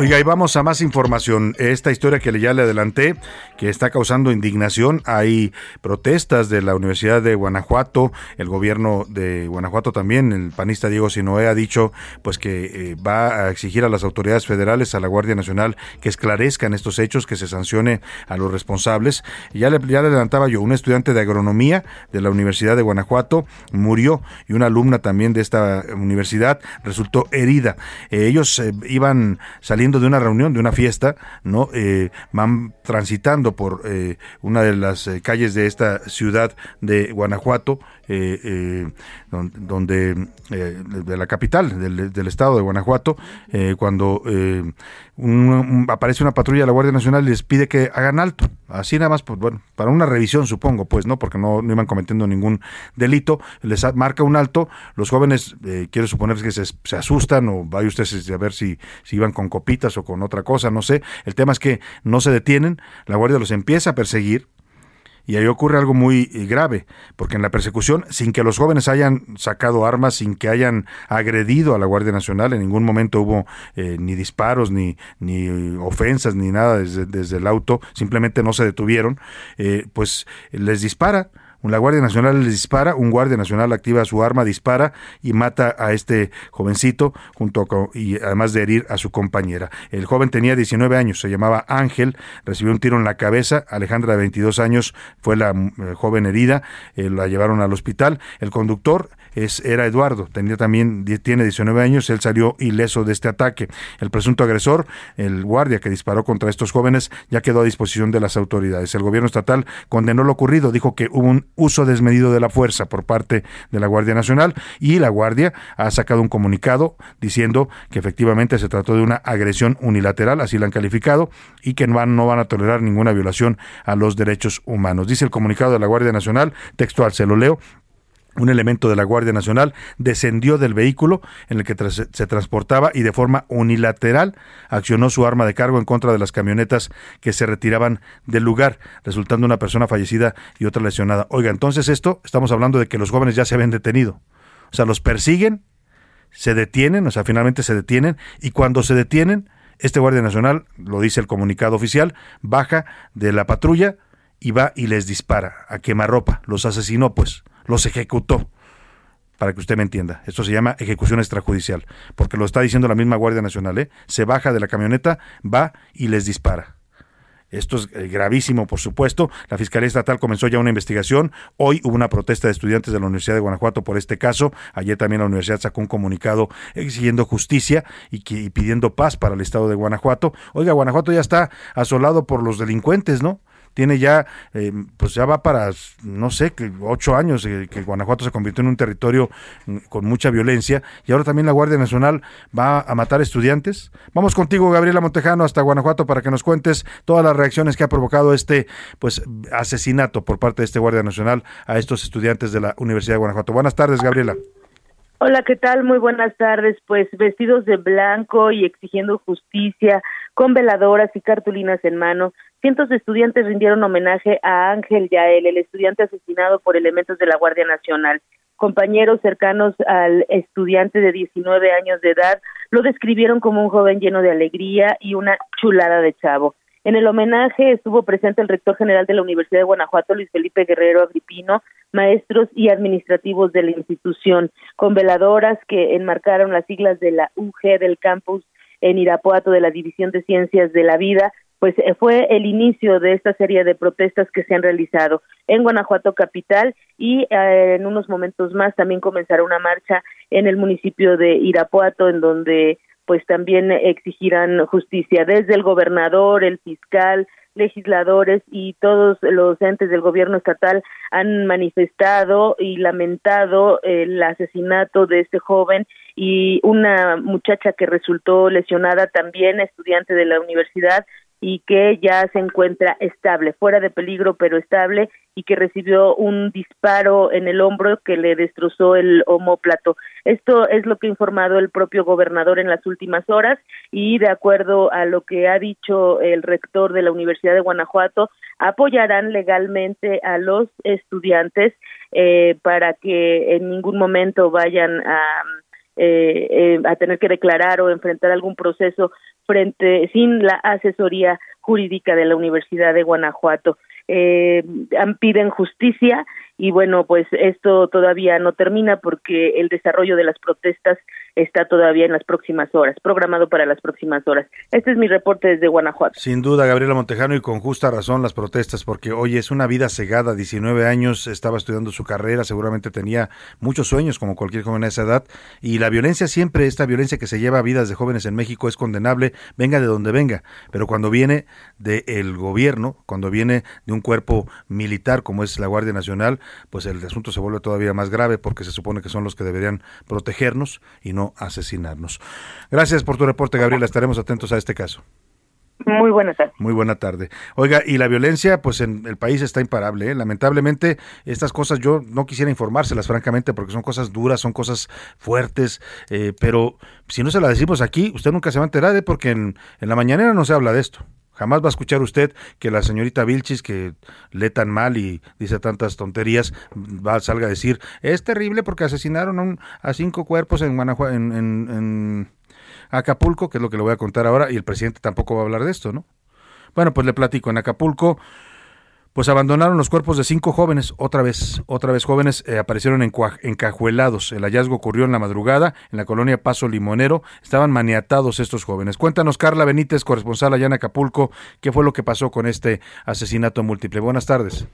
Oiga, y vamos a más información. Esta historia que ya le adelanté, que está causando indignación. Hay protestas de la Universidad de Guanajuato, el gobierno de Guanajuato también, el panista Diego Sinoé ha dicho pues que eh, va a exigir a las autoridades federales, a la Guardia Nacional, que esclarezcan estos hechos, que se sancione a los responsables. Ya le, ya le adelantaba yo, un estudiante de agronomía de la Universidad de Guanajuato murió y una alumna también de esta universidad resultó herida. Eh, ellos eh, iban saliendo de una reunión, de una fiesta, ¿no? Eh, van transitando por eh, una de las calles de esta ciudad de Guanajuato, donde, de la capital del, estado de Guanajuato, cuando aparece una patrulla de la Guardia Nacional y les pide que hagan alto. Así nada más, pues bueno, para una revisión supongo, pues, ¿no? Porque no, no iban cometiendo ningún delito, les marca un alto, los jóvenes, quiero suponer que se, se asustan o vaya ustedes a ver si, si iban con copitas o con otra cosa, no sé. El tema es que no se detienen, la Guardia los empieza a perseguir, y ahí ocurre algo muy eh, grave, porque en la persecución, sin que los jóvenes hayan sacado armas, sin que hayan agredido a la Guardia Nacional, en ningún momento hubo eh, ni disparos, ni, ni ofensas, ni nada desde, desde, el auto, simplemente no se detuvieron, eh, pues les dispara la Guardia Nacional les dispara, un Guardia Nacional activa su arma, dispara y mata a este jovencito junto con, y además de herir a su compañera. El joven tenía 19 años, se llamaba Ángel, recibió un tiro en la cabeza, Alejandra de 22 años fue la eh, joven herida, eh, la llevaron al hospital. El conductor es, era Eduardo, tenía también, tiene 19 años, él salió ileso de este ataque. El presunto agresor, el guardia que disparó contra estos jóvenes, ya quedó a disposición de las autoridades. El gobierno estatal condenó lo ocurrido, dijo que hubo un uso desmedido de la fuerza por parte de la Guardia Nacional y la Guardia ha sacado un comunicado diciendo que efectivamente se trató de una agresión unilateral, así la han calificado, y que no van, no van a tolerar ninguna violación a los derechos humanos. Dice el comunicado de la Guardia Nacional, textual, se lo leo, un elemento de la Guardia Nacional descendió del vehículo en el que se transportaba y de forma unilateral accionó su arma de cargo en contra de las camionetas que se retiraban del lugar, resultando una persona fallecida y otra lesionada. Oiga, entonces esto, estamos hablando de que los jóvenes ya se habían detenido. O sea, los persiguen, se detienen, o sea, finalmente se detienen y cuando se detienen, este Guardia Nacional, lo dice el comunicado oficial, baja de la patrulla y va y les dispara a quemarropa, los asesinó pues los ejecutó. Para que usted me entienda, esto se llama ejecución extrajudicial, porque lo está diciendo la misma Guardia Nacional, ¿eh? Se baja de la camioneta, va y les dispara. Esto es eh, gravísimo, por supuesto. La Fiscalía Estatal comenzó ya una investigación. Hoy hubo una protesta de estudiantes de la Universidad de Guanajuato por este caso. Ayer también la universidad sacó un comunicado exigiendo justicia y, y pidiendo paz para el estado de Guanajuato. Oiga, Guanajuato ya está asolado por los delincuentes, ¿no? Tiene ya, eh, pues ya va para, no sé, que ocho años eh, que Guanajuato se convirtió en un territorio mm, con mucha violencia y ahora también la Guardia Nacional va a matar estudiantes. Vamos contigo, Gabriela Montejano, hasta Guanajuato para que nos cuentes todas las reacciones que ha provocado este, pues, asesinato por parte de este Guardia Nacional a estos estudiantes de la Universidad de Guanajuato. Buenas tardes, Gabriela. Hola, ¿qué tal? Muy buenas tardes. Pues vestidos de blanco y exigiendo justicia, con veladoras y cartulinas en mano, cientos de estudiantes rindieron homenaje a Ángel Yael, el estudiante asesinado por elementos de la Guardia Nacional. Compañeros cercanos al estudiante de 19 años de edad lo describieron como un joven lleno de alegría y una chulada de chavo. En el homenaje estuvo presente el rector general de la Universidad de Guanajuato, Luis Felipe Guerrero Agripino, maestros y administrativos de la institución, con veladoras que enmarcaron las siglas de la UG del campus en Irapuato de la División de Ciencias de la Vida, pues eh, fue el inicio de esta serie de protestas que se han realizado en Guanajuato capital y eh, en unos momentos más también comenzará una marcha en el municipio de Irapuato en donde pues también exigirán justicia desde el gobernador, el fiscal, legisladores y todos los entes del gobierno estatal han manifestado y lamentado el asesinato de este joven y una muchacha que resultó lesionada también, estudiante de la universidad, y que ya se encuentra estable, fuera de peligro pero estable y que recibió un disparo en el hombro que le destrozó el homóplato. Esto es lo que ha informado el propio gobernador en las últimas horas y de acuerdo a lo que ha dicho el rector de la Universidad de Guanajuato, apoyarán legalmente a los estudiantes eh, para que en ningún momento vayan a eh, eh, a tener que declarar o enfrentar algún proceso frente sin la asesoría jurídica de la Universidad de Guanajuato. Eh, piden justicia y bueno, pues esto todavía no termina porque el desarrollo de las protestas está todavía en las próximas horas, programado para las próximas horas. Este es mi reporte desde Guanajuato. Sin duda, Gabriela Montejano, y con justa razón las protestas, porque hoy es una vida cegada, 19 años, estaba estudiando su carrera, seguramente tenía muchos sueños como cualquier joven a esa edad, y la violencia siempre, esta violencia que se lleva a vidas de jóvenes en México es condenable, venga de donde venga, pero cuando viene del gobierno, cuando viene de un cuerpo militar como es la Guardia Nacional, pues el asunto se vuelve todavía más grave porque se supone que son los que deberían protegernos y no asesinarnos. Gracias por tu reporte, Gabriela. Estaremos atentos a este caso. Muy buena tarde. Muy buena tarde. Oiga, y la violencia, pues en el país está imparable. ¿eh? Lamentablemente, estas cosas yo no quisiera informárselas, francamente, porque son cosas duras, son cosas fuertes, eh, pero si no se las decimos aquí, usted nunca se va a enterar, ¿eh? porque en, en la mañanera no se habla de esto. Jamás va a escuchar usted que la señorita Vilchis, que lee tan mal y dice tantas tonterías, va, salga a decir, es terrible porque asesinaron a, cinco cuerpos en Guanajuato, en, en Acapulco, que es lo que le voy a contar ahora, y el presidente tampoco va a hablar de esto, ¿no? Bueno, pues le platico, en Acapulco, pues abandonaron los cuerpos de cinco jóvenes, otra vez, otra vez jóvenes, eh, aparecieron encajuelados. El hallazgo ocurrió en la madrugada, en la colonia Paso Limonero, estaban maniatados estos jóvenes. Cuéntanos, Carla Benítez, corresponsal allá en Acapulco, qué fue lo que pasó con este asesinato múltiple. Buenas tardes.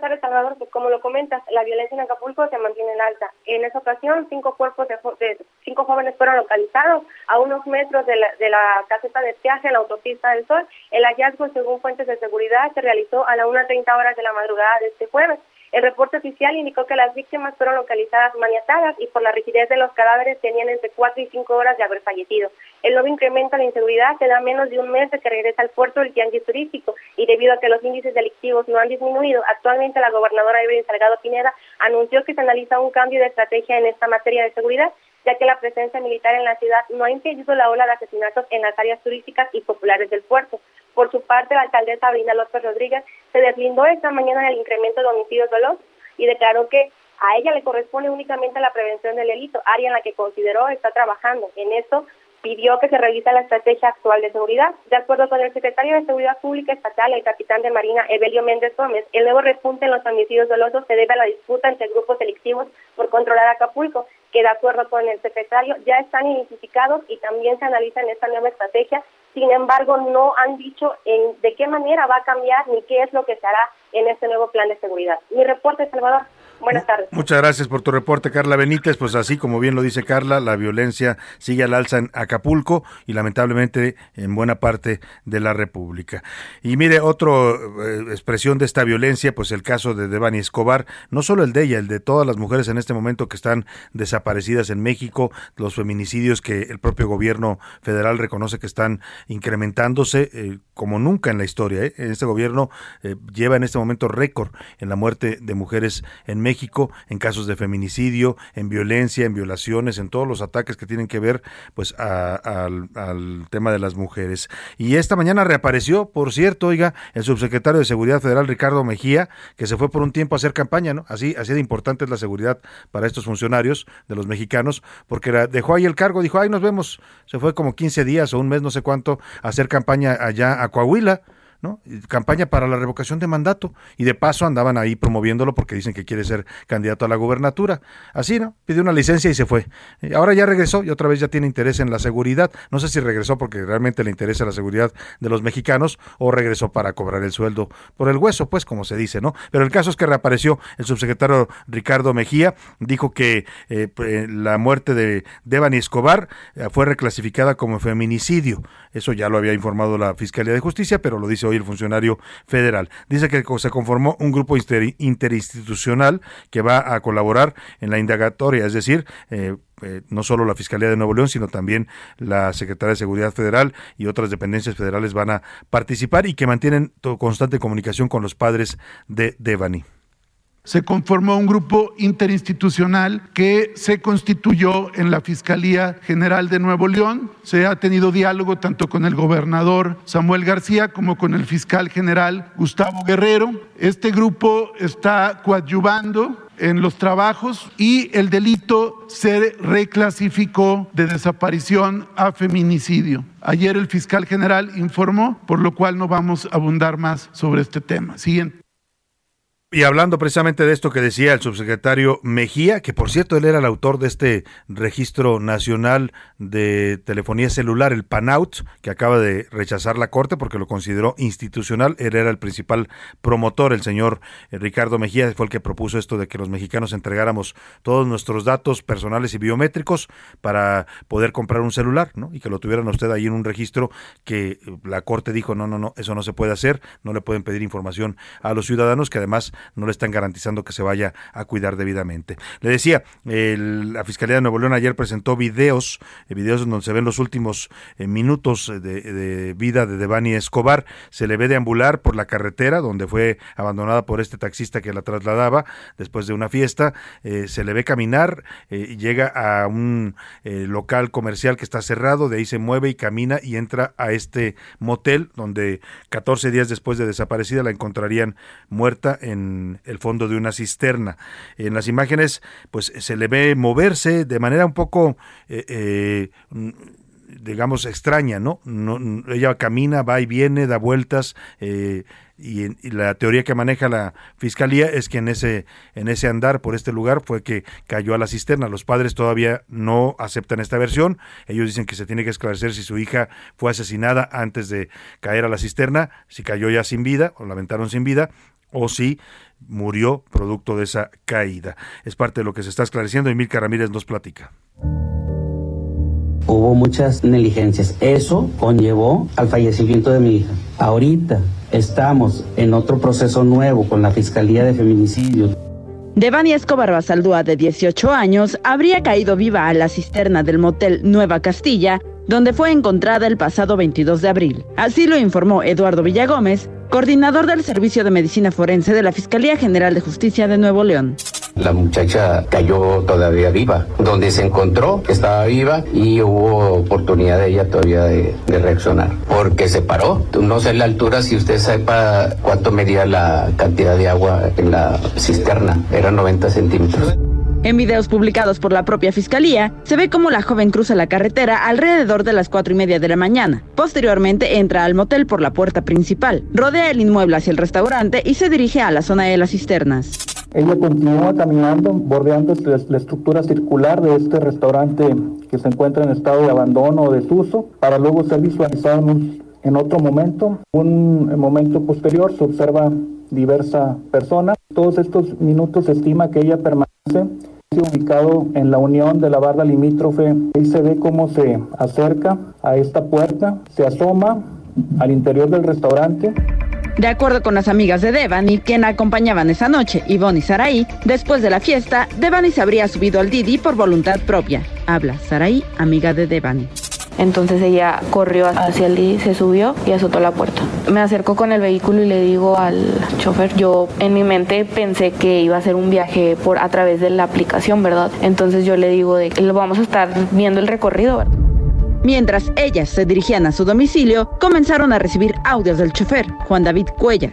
Buenas Salvador. Pues como lo comentas, la violencia en Acapulco se mantiene en alta. En esa ocasión, cinco cuerpos de, cinco jóvenes fueron localizados a unos metros de la, de la caseta de peaje en la autopista del Sol. El hallazgo, según fuentes de seguridad, se realizó a las 1.30 horas de la madrugada de este jueves. El reporte oficial indicó que las víctimas fueron localizadas maniatadas y por la rigidez de los cadáveres tenían entre 4 y 5 horas de haber fallecido. El nuevo incremento de inseguridad se da menos de un mes de que regresa al puerto del tianguis turístico y debido a que los índices delictivos no han disminuido, actualmente la gobernadora Evelyn Salgado Pineda anunció que se analiza un cambio de estrategia en esta materia de seguridad ya que la presencia militar en la ciudad no ha impedido la ola de asesinatos en las áreas turísticas y populares del puerto. Por su parte, la alcaldesa Sabrina López Rodríguez se deslindó esta mañana del incremento de homicidios dolosos y declaró que a ella le corresponde únicamente la prevención del delito, área en la que consideró está trabajando. En esto pidió que se revise la estrategia actual de seguridad. De acuerdo con el secretario de Seguridad Pública Estatal, el capitán de Marina Evelio Méndez Gómez, el nuevo repunte en los homicidios dolosos se debe a la disputa entre grupos delictivos por controlar Acapulco, que de acuerdo con el secretario ya están identificados y también se analiza en esta nueva estrategia. Sin embargo, no han dicho en, de qué manera va a cambiar ni qué es lo que se hará en este nuevo plan de seguridad. Mi reporte, Salvador. Buenas tardes. Muchas gracias por tu reporte, Carla Benítez. Pues así como bien lo dice Carla, la violencia sigue al alza en Acapulco y lamentablemente en buena parte de la República. Y mire, otra eh, expresión de esta violencia, pues el caso de Devani Escobar, no solo el de ella, el de todas las mujeres en este momento que están desaparecidas en México, los feminicidios que el propio gobierno federal reconoce que están incrementándose eh, como nunca en la historia. ¿eh? Este gobierno lleva en este momento récord en la muerte de mujeres en México México en casos de feminicidio, en violencia, en violaciones, en todos los ataques que tienen que ver pues al, tema de las mujeres. Y esta mañana reapareció, por cierto, oiga, el subsecretario de Seguridad Federal Ricardo Mejía, que se fue por un tiempo a hacer campaña, ¿no? Así, así de importante es la seguridad para estos funcionarios de los mexicanos, porque dejó ahí el cargo, dijo, ay, nos vemos, se fue como 15 días o un mes, no sé cuánto, a hacer campaña allá a Coahuila ¿no? Campaña para la revocación de mandato y de paso andaban ahí promoviéndolo porque dicen que quiere ser candidato a la gubernatura. Así, ¿no? Pidió una licencia y se fue. Ahora ya regresó y otra vez ya tiene interés en la seguridad. No sé si regresó porque realmente le interesa la seguridad de los mexicanos o regresó para cobrar el sueldo por el hueso, pues como se dice, ¿no? Pero el caso es que reapareció el subsecretario Ricardo Mejía, dijo que eh, la muerte de Devani Escobar eh, fue reclasificada como feminicidio. Eso ya lo había informado la Fiscalía de Justicia, pero lo dice hoy el funcionario federal. Dice que se conformó un grupo interinstitucional que va a colaborar en la indagatoria, es decir, eh, eh, no solo la Fiscalía de Nuevo León, sino también la Secretaría de Seguridad Federal y otras dependencias federales van a participar y que mantienen constante comunicación con los padres de Devani se conformó un grupo interinstitucional que se constituyó en la Fiscalía General de Nuevo León. Se ha tenido diálogo tanto con el gobernador Samuel García como con el fiscal general Gustavo Guerrero. Este grupo está coadyuvando en los trabajos y el delito se reclasificó de desaparición a feminicidio. Ayer el fiscal general informó, por lo cual no vamos a abundar más sobre este tema. Siguiente. Y hablando precisamente de esto que decía el subsecretario Mejía, que por cierto él era el autor de este registro nacional de telefonía celular, el PANOUT, que acaba de rechazar la Corte porque lo consideró institucional. Él era el principal promotor, el señor Ricardo Mejía, fue el que propuso esto de que los mexicanos entregáramos todos nuestros datos personales y biométricos para poder comprar un celular, ¿no? Y que lo tuvieran usted ahí en un registro que la Corte dijo, no, no, no, eso no se puede hacer, no le pueden pedir información a los ciudadanos que además no le están garantizando que se vaya a cuidar debidamente. Le decía, la Fiscalía de Nuevo León ayer presentó videos, eh, videos donde se ven los últimos eh, minutos de, vida de Devani Escobar. Se le ve deambular por la carretera donde fue abandonada por este taxista que la trasladaba después de una fiesta. Eh, se le ve caminar llega a un local comercial que está cerrado, de ahí se mueve y camina y entra a este motel donde 14 días después de desaparecida la encontrarían muerta en el fondo de una cisterna. En las imágenes, pues se le ve moverse de manera un poco, eh, eh, digamos, extraña, ¿no? Ella camina, va y viene, da vueltas. Eh, y, la teoría que maneja la fiscalía es que en ese en ese andar por este lugar fue que cayó a la cisterna. Los padres todavía no aceptan esta versión. Ellos dicen que se tiene que esclarecer si su hija fue asesinada antes de caer a la cisterna, si cayó ya sin vida o la aventaron sin vida o si murió producto de esa caída. Es parte de lo que se está esclareciendo y Milka Ramírez nos platica. Hubo muchas negligencias. Eso conllevó al fallecimiento de mi hija. Ahorita estamos en otro proceso nuevo con la Fiscalía de Feminicidios. Devani Escobar Basaldúa, de 18 años, habría caído viva a la cisterna del motel Nueva Castilla, donde fue encontrada el pasado 22 de abril. Así lo informó Eduardo Villagómez, coordinador del Servicio de Medicina Forense de la Fiscalía General de Justicia de Nuevo León. La muchacha cayó todavía viva. Donde se encontró, estaba viva y hubo oportunidad de ella todavía de, reaccionar. Porque se paró. No sé la altura, si usted sepa cuánto medía la cantidad de agua en la cisterna. Era 90 centímetros. En videos publicados por la propia fiscalía, se ve cómo la joven cruza la carretera alrededor de las cuatro y media de la mañana. Posteriormente entra al motel por la puerta principal, rodea el inmueble hacia el restaurante y se dirige a la zona de las cisternas. Ella continúa caminando, bordeando la estructura circular de este restaurante que se encuentra en estado de abandono o desuso, para luego ser visualizado en, otro momento. Un momento posterior se observa diversa persona. Todos estos minutos se estima que ella permanece ubicado en la unión de la barra limítrofe. Ahí se ve cómo se acerca a esta puerta, se asoma al interior del restaurante. De acuerdo con las amigas de Devani, quien acompañaban esa noche, Ivonne y Saraí, después de la fiesta, Devani se habría subido al Didi por voluntad propia. Habla Saraí, amiga de Devani. Entonces ella corrió hacia Didi, se subió y azotó la puerta. Me acerco con el vehículo y le digo al chofer, yo en mi mente pensé que iba a ser un viaje por a través de la aplicación, ¿verdad? Entonces yo le digo de que vamos a estar viendo el recorrido, ¿verdad? Mientras ellas se dirigían a su domicilio, comenzaron a recibir audios del chofer, Juan David Cuellar.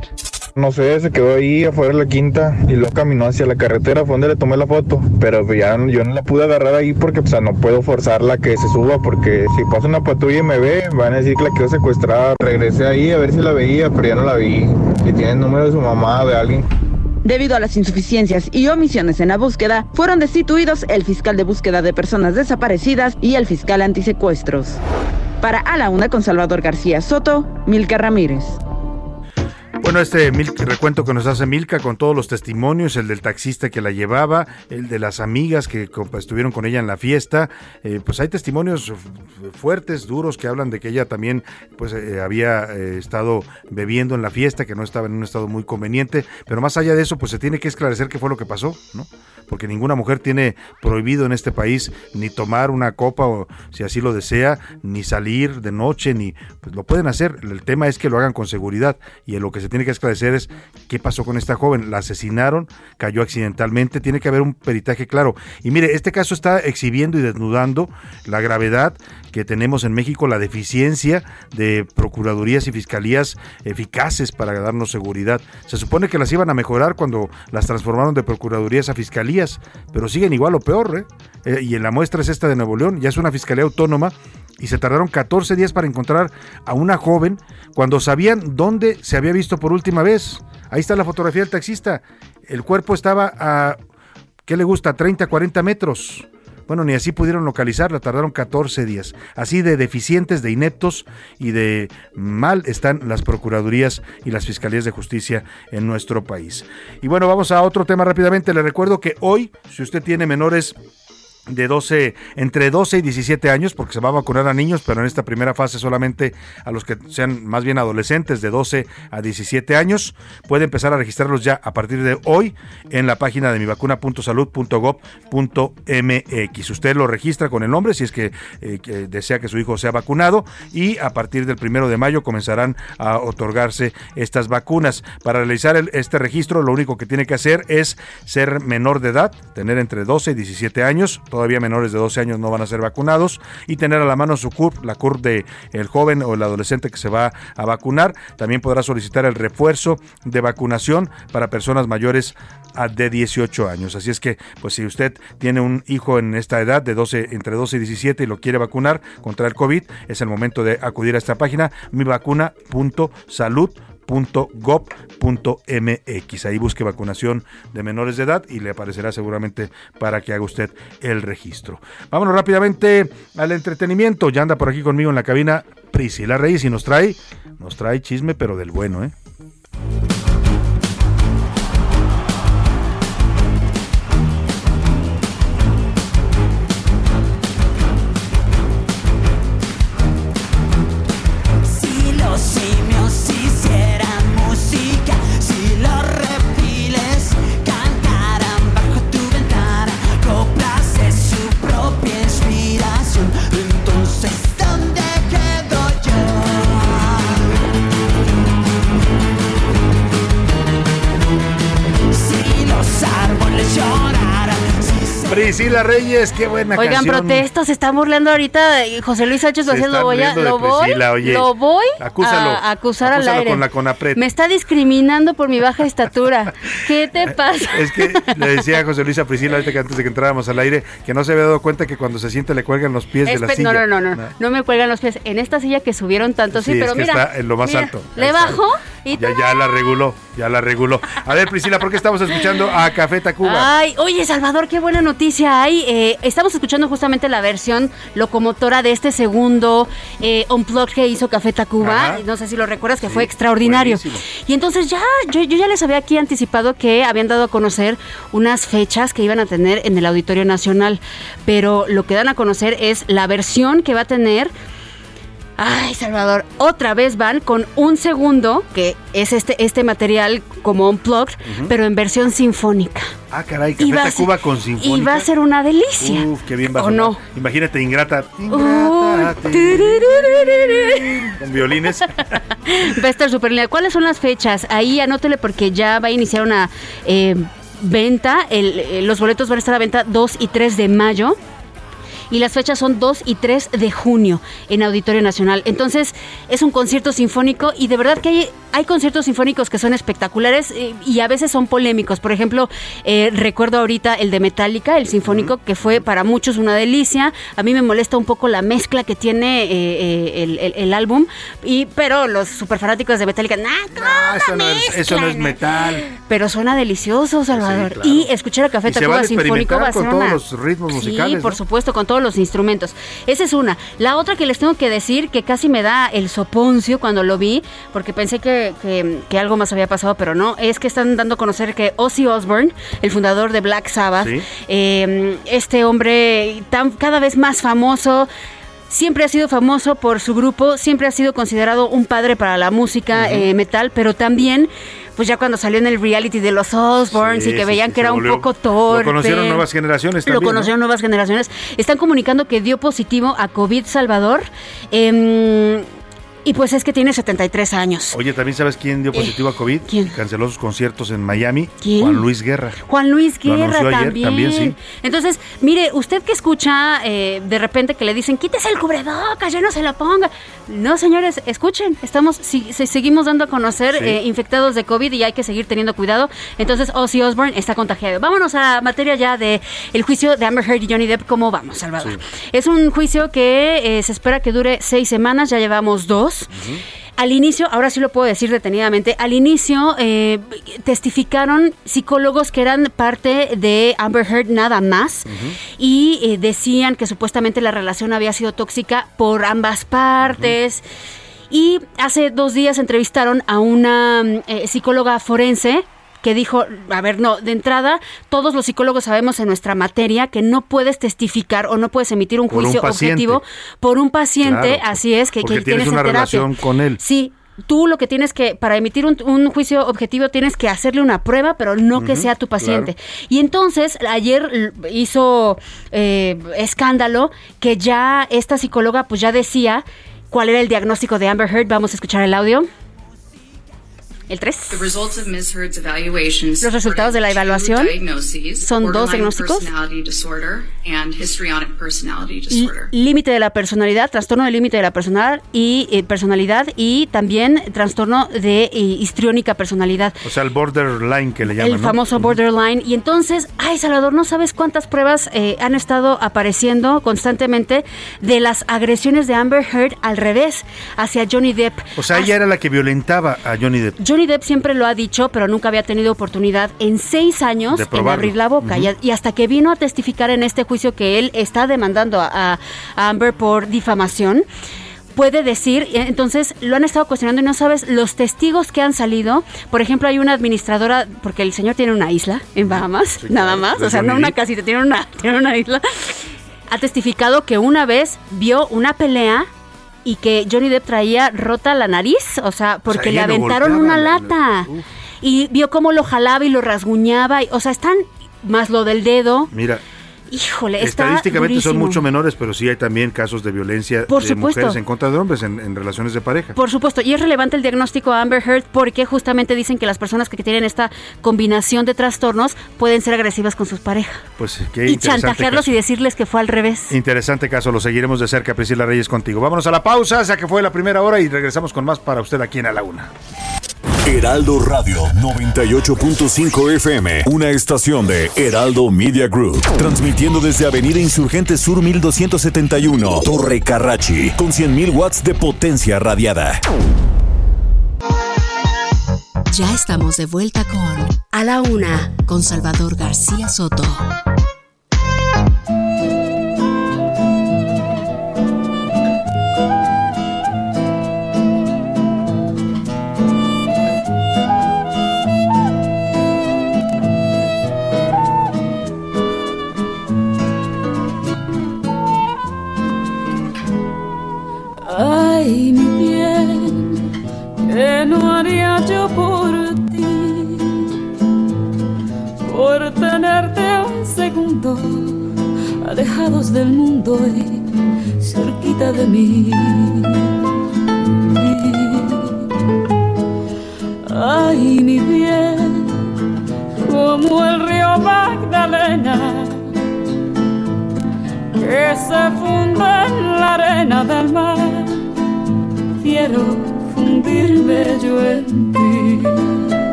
No sé, se quedó ahí afuera de la quinta y luego caminó hacia la carretera, fue donde le tomé la foto. Pero ya yo no la pude agarrar ahí porque pues, no puedo forzarla que se suba porque si pasa una patrulla y me ve, van a decir que la quiero secuestrar. Regresé ahí a ver si la veía, pero ya no la vi. Si tiene el número de su mamá, de alguien. Debido a las insuficiencias y omisiones en la búsqueda, fueron destituidos el fiscal de búsqueda de personas desaparecidas y el fiscal antisecuestros. Para A la Una con Salvador García Soto, Milka Ramírez. Bueno, este recuento que nos hace Milka con todos los testimonios, el del taxista que la llevaba, el de las amigas que estuvieron con ella en la fiesta, eh, pues hay testimonios fuertes, duros, que hablan de que ella también pues eh, había eh, estado bebiendo en la fiesta, que no estaba en un estado muy conveniente, pero más allá de eso, pues se tiene que esclarecer qué fue lo que pasó, ¿no? Porque ninguna mujer tiene prohibido en este país ni tomar una copa o si así lo desea, ni salir de noche, ni pues lo pueden hacer. El tema es que lo hagan con seguridad y en lo que se tiene que esclarecer es qué pasó con esta joven. La asesinaron, cayó accidentalmente, tiene que haber un peritaje claro. Y mire, este caso está exhibiendo y desnudando la gravedad que tenemos en México, la deficiencia de procuradurías y fiscalías eficaces para darnos seguridad. Se supone que las iban a mejorar cuando las transformaron de procuradurías a fiscalías, pero siguen igual o peor. ¿eh? Eh, y en la muestra es esta de Nuevo León, ya es una fiscalía autónoma y se tardaron 14 días para encontrar a una joven cuando sabían dónde se había visto por última vez. Ahí está la fotografía del taxista. El cuerpo estaba a, ¿qué le gusta? 30, 40 metros. Bueno, ni así pudieron localizarla, tardaron 14 días. Así de deficientes, de ineptos y de mal están las procuradurías y las fiscalías de justicia en nuestro país. Y bueno, vamos a otro tema rápidamente. Le recuerdo que hoy, si usted tiene menores de 12, entre 12 y 17 años, porque se va a vacunar a niños, pero en esta primera fase solamente a los que sean más bien adolescentes de 12 a 17 años. Puede empezar a registrarlos ya a partir de hoy en la página de mivacuna.salud.gov.mx. Usted lo registra con el nombre si es que, eh, que desea que su hijo sea vacunado y a partir del primero de mayo comenzarán a otorgarse estas vacunas. Para realizar este registro, lo único que tiene que hacer es ser menor de edad, tener entre 12 y 17 años, todavía menores de 12 años no van a ser vacunados, y tener a la mano su CURP, la CURP de el joven o el adolescente que se va a vacunar. También podrá solicitar el refuerzo de vacunación para personas mayores de 18 años. Así es que, pues si usted tiene un hijo en esta edad de 12, entre 12 y 17 y lo quiere vacunar contra el COVID, es el momento de acudir a esta página, mivacuna.salud .gov.mx. Ahí busque vacunación de menores de edad y le aparecerá seguramente para que haga usted el registro. Vámonos rápidamente al entretenimiento. Ya anda por aquí conmigo en la cabina Priscila Reyes y nos trae, nos trae chisme, pero del bueno, ¿eh? Priscila Reyes, qué buena Oigan, canción. protestos, se están burlando ahorita. José Luis Sánchez Se están lo voy a, riendo de lo voy, Priscila, oye. lo voy Acúsalo, a acusar al acúsalo aire. con la CONAPRED. Me está discriminando por mi baja estatura. <laughs> ¿Qué te pasa? Es que le decía a José Luis a Priscila ahorita que antes de que entráramos al aire que no se había dado cuenta que cuando se siente le cuelgan los pies de la Espe- silla. no, no, no, no, no me cuelgan los pies. En esta silla que subieron tanto, sí, Sí, es pero que mira. está en lo más mira, alto. Ahí Le está. bajo y Ya, ya la reguló, ya la reguló. A ver, Priscila, ¿por qué estamos escuchando a Café Tacuba? Ay, oye, Salvador, qué buena noticia hay. Eh, estamos escuchando justamente la versión locomotora de este segundo eh, Unplugged que hizo Café Tacuba. Ajá. No sé si lo recuerdas, que fue extraordinario. Y entonces ya, yo, yo ya les había aquí anticipado que habían dado a conocer unas fechas que iban a tener en el Auditorio Nacional. Pero lo que dan a conocer es la versión que va a tener Ay, Salvador, otra vez van con un segundo, que es este, este material como unplugged, Ujú. pero en versión sinfónica. Ah, caray, Café va a Tacuba ser- con sinfónica. Y va a ser una delicia. Uf, qué bien va a ¿O sonar. no? Imagínate, Ingrata. Turururururu. Con violines. <laughs> Va a estar súper linda. ¿Cuáles son las fechas? Ahí anótele porque ya va a iniciar una eh, venta. El- eh, los boletos van a estar a venta 2 y 3 de mayo. Y las fechas son 2 y 3 de junio en Auditorio Nacional. Entonces, es un concierto sinfónico y de verdad que hay, hay conciertos sinfónicos que son espectaculares eh, y a veces son polémicos. Por ejemplo, eh, recuerdo ahorita el de Metallica, el sinfónico, que fue para muchos una delicia. A mí me molesta un poco la mezcla que tiene eh, el, el- el álbum, y, pero los super fanáticos de Metallica, nah, Ah, eso, no es, eso no es metal. pero suena delicioso, Salvador. claro. Y escuchar a Café Tacuba Sinfónico va a experimentar con ser todos los ritmos musicales, Sí, por ¿no? supuesto, con todos los instrumentos. Esa es una. La otra que les tengo que decir, que casi me da el soponcio cuando lo vi, porque pensé que, que- que algo más había pasado, pero no, es que están dando a conocer que Ozzy Osbourne, el fundador de Black Sabbath, Sí. eh, este hombre tan, cada vez más famoso, Siempre ha sido famoso por su grupo, siempre ha sido considerado un padre para la música eh, metal, pero también, pues ya cuando salió en el reality de los Osbournes Sí, y que sí, veían sí, que era un poco torpe. Lo conocieron nuevas generaciones Lo también, ¿no? conocieron nuevas generaciones. Están comunicando que dio positivo a COVID Salvador. em, y pues es que tiene 73 años. Oye, ¿también sabes quién dio positivo a COVID? ¿quién? Canceló sus conciertos en Miami. ¿Quién? Juan Luis Guerra. Juan Luis Lo Guerra anunció ayer, también. también, sí. Entonces, mire, usted que escucha eh, de repente que le dicen, quítese el cubrebocas, ya no se lo ponga. No, señores, escuchen, estamos, si, si- seguimos dando a conocer Sí. eh, infectados de COVID y hay que seguir teniendo cuidado. Entonces, Ozzy Osbourne está contagiado. Vámonos a materia ya de el juicio de Amber Heard y Johnny Depp. ¿Cómo vamos, Salvador? Es un juicio que eh, se espera que dure seis semanas, ya llevamos dos. Al inicio, ahora sí lo puedo decir detenidamente, al inicio eh, testificaron psicólogos que eran parte de Amber Heard nada más y eh, decían que supuestamente la relación había sido tóxica por ambas partes. Y hace dos días entrevistaron a una mm, eh, psicóloga forense que dijo, a ver, no, de entrada, todos los psicólogos sabemos en nuestra materia que no puedes testificar o no puedes emitir un Por juicio objetivo por un paciente, Claro, así es, que, que tienes tienes una en relación con él. Sí, tú lo que tienes que, para emitir un, un juicio objetivo, tienes que hacerle una prueba, pero no que sea tu paciente. claro. Y entonces, ayer hizo eh, escándalo que ya esta psicóloga pues ya decía cuál era el diagnóstico de Amber Heard. Vamos a escuchar el audio. El 3. Los resultados de la evaluación son dos diagnósticos. Límite de la personalidad, trastorno del límite de la personal y eh, personalidad y también trastorno de eh, histriónica personalidad. O sea, el borderline que le llaman. El ¿no? famoso borderline. Y entonces, ay, Salvador, no sabes cuántas pruebas eh, han estado apareciendo constantemente de las agresiones de Amber Heard al revés, hacia Johnny Depp. O sea, ella era la que violentaba a Johnny Depp. Johnny Depp siempre lo ha dicho, pero nunca había tenido oportunidad en seis años De en abrir la boca. Y, hasta que vino a testificar en este juicio que él está demandando a, Amber por difamación, puede decir, eh, entonces lo han estado cuestionando y no sabes los testigos que han salido. Por ejemplo, hay una administradora, porque el señor tiene una isla en Bahamas, nada más, o sea, no Johnny una casita, tiene una, <laughs> tiene una isla. Ha testificado que una vez vio una pelea y que Johnny Depp traía rota la nariz, o sea, porque le aventaron una la- lata. Y vio cómo lo jalaba y lo rasguñaba, y- o sea, están más lo del dedo. Mira, Híjole, está estadísticamente son mucho menores, pero sí hay también casos de violencia Por de supuesto. mujeres en contra de hombres en, en relaciones de pareja. Por supuesto, y es relevante el diagnóstico a Amber Heard porque justamente dicen que las personas que tienen esta combinación de trastornos pueden ser agresivas con sus parejas. Pues qué Y interesante chantajearlos caso. y decirles que fue al revés. Interesante caso, lo seguiremos de cerca, Priscila Reyes, contigo. Vámonos a la pausa, ya que fue la primera hora y regresamos con más para usted aquí en A la Una. Heraldo Radio 98.5 FM, una estación de Heraldo Media Group, transmitiendo desde Avenida Insurgente Sur 1271, Torre Carrachi, con 100.000 watts de potencia radiada. Ya estamos de vuelta con A la Una con Salvador García Soto. Segundo, alejados del mundo y cerquita de mí. Ay, mi bien, como el río Magdalena que se funde en la arena del mar. Quiero fundirme yo en ti.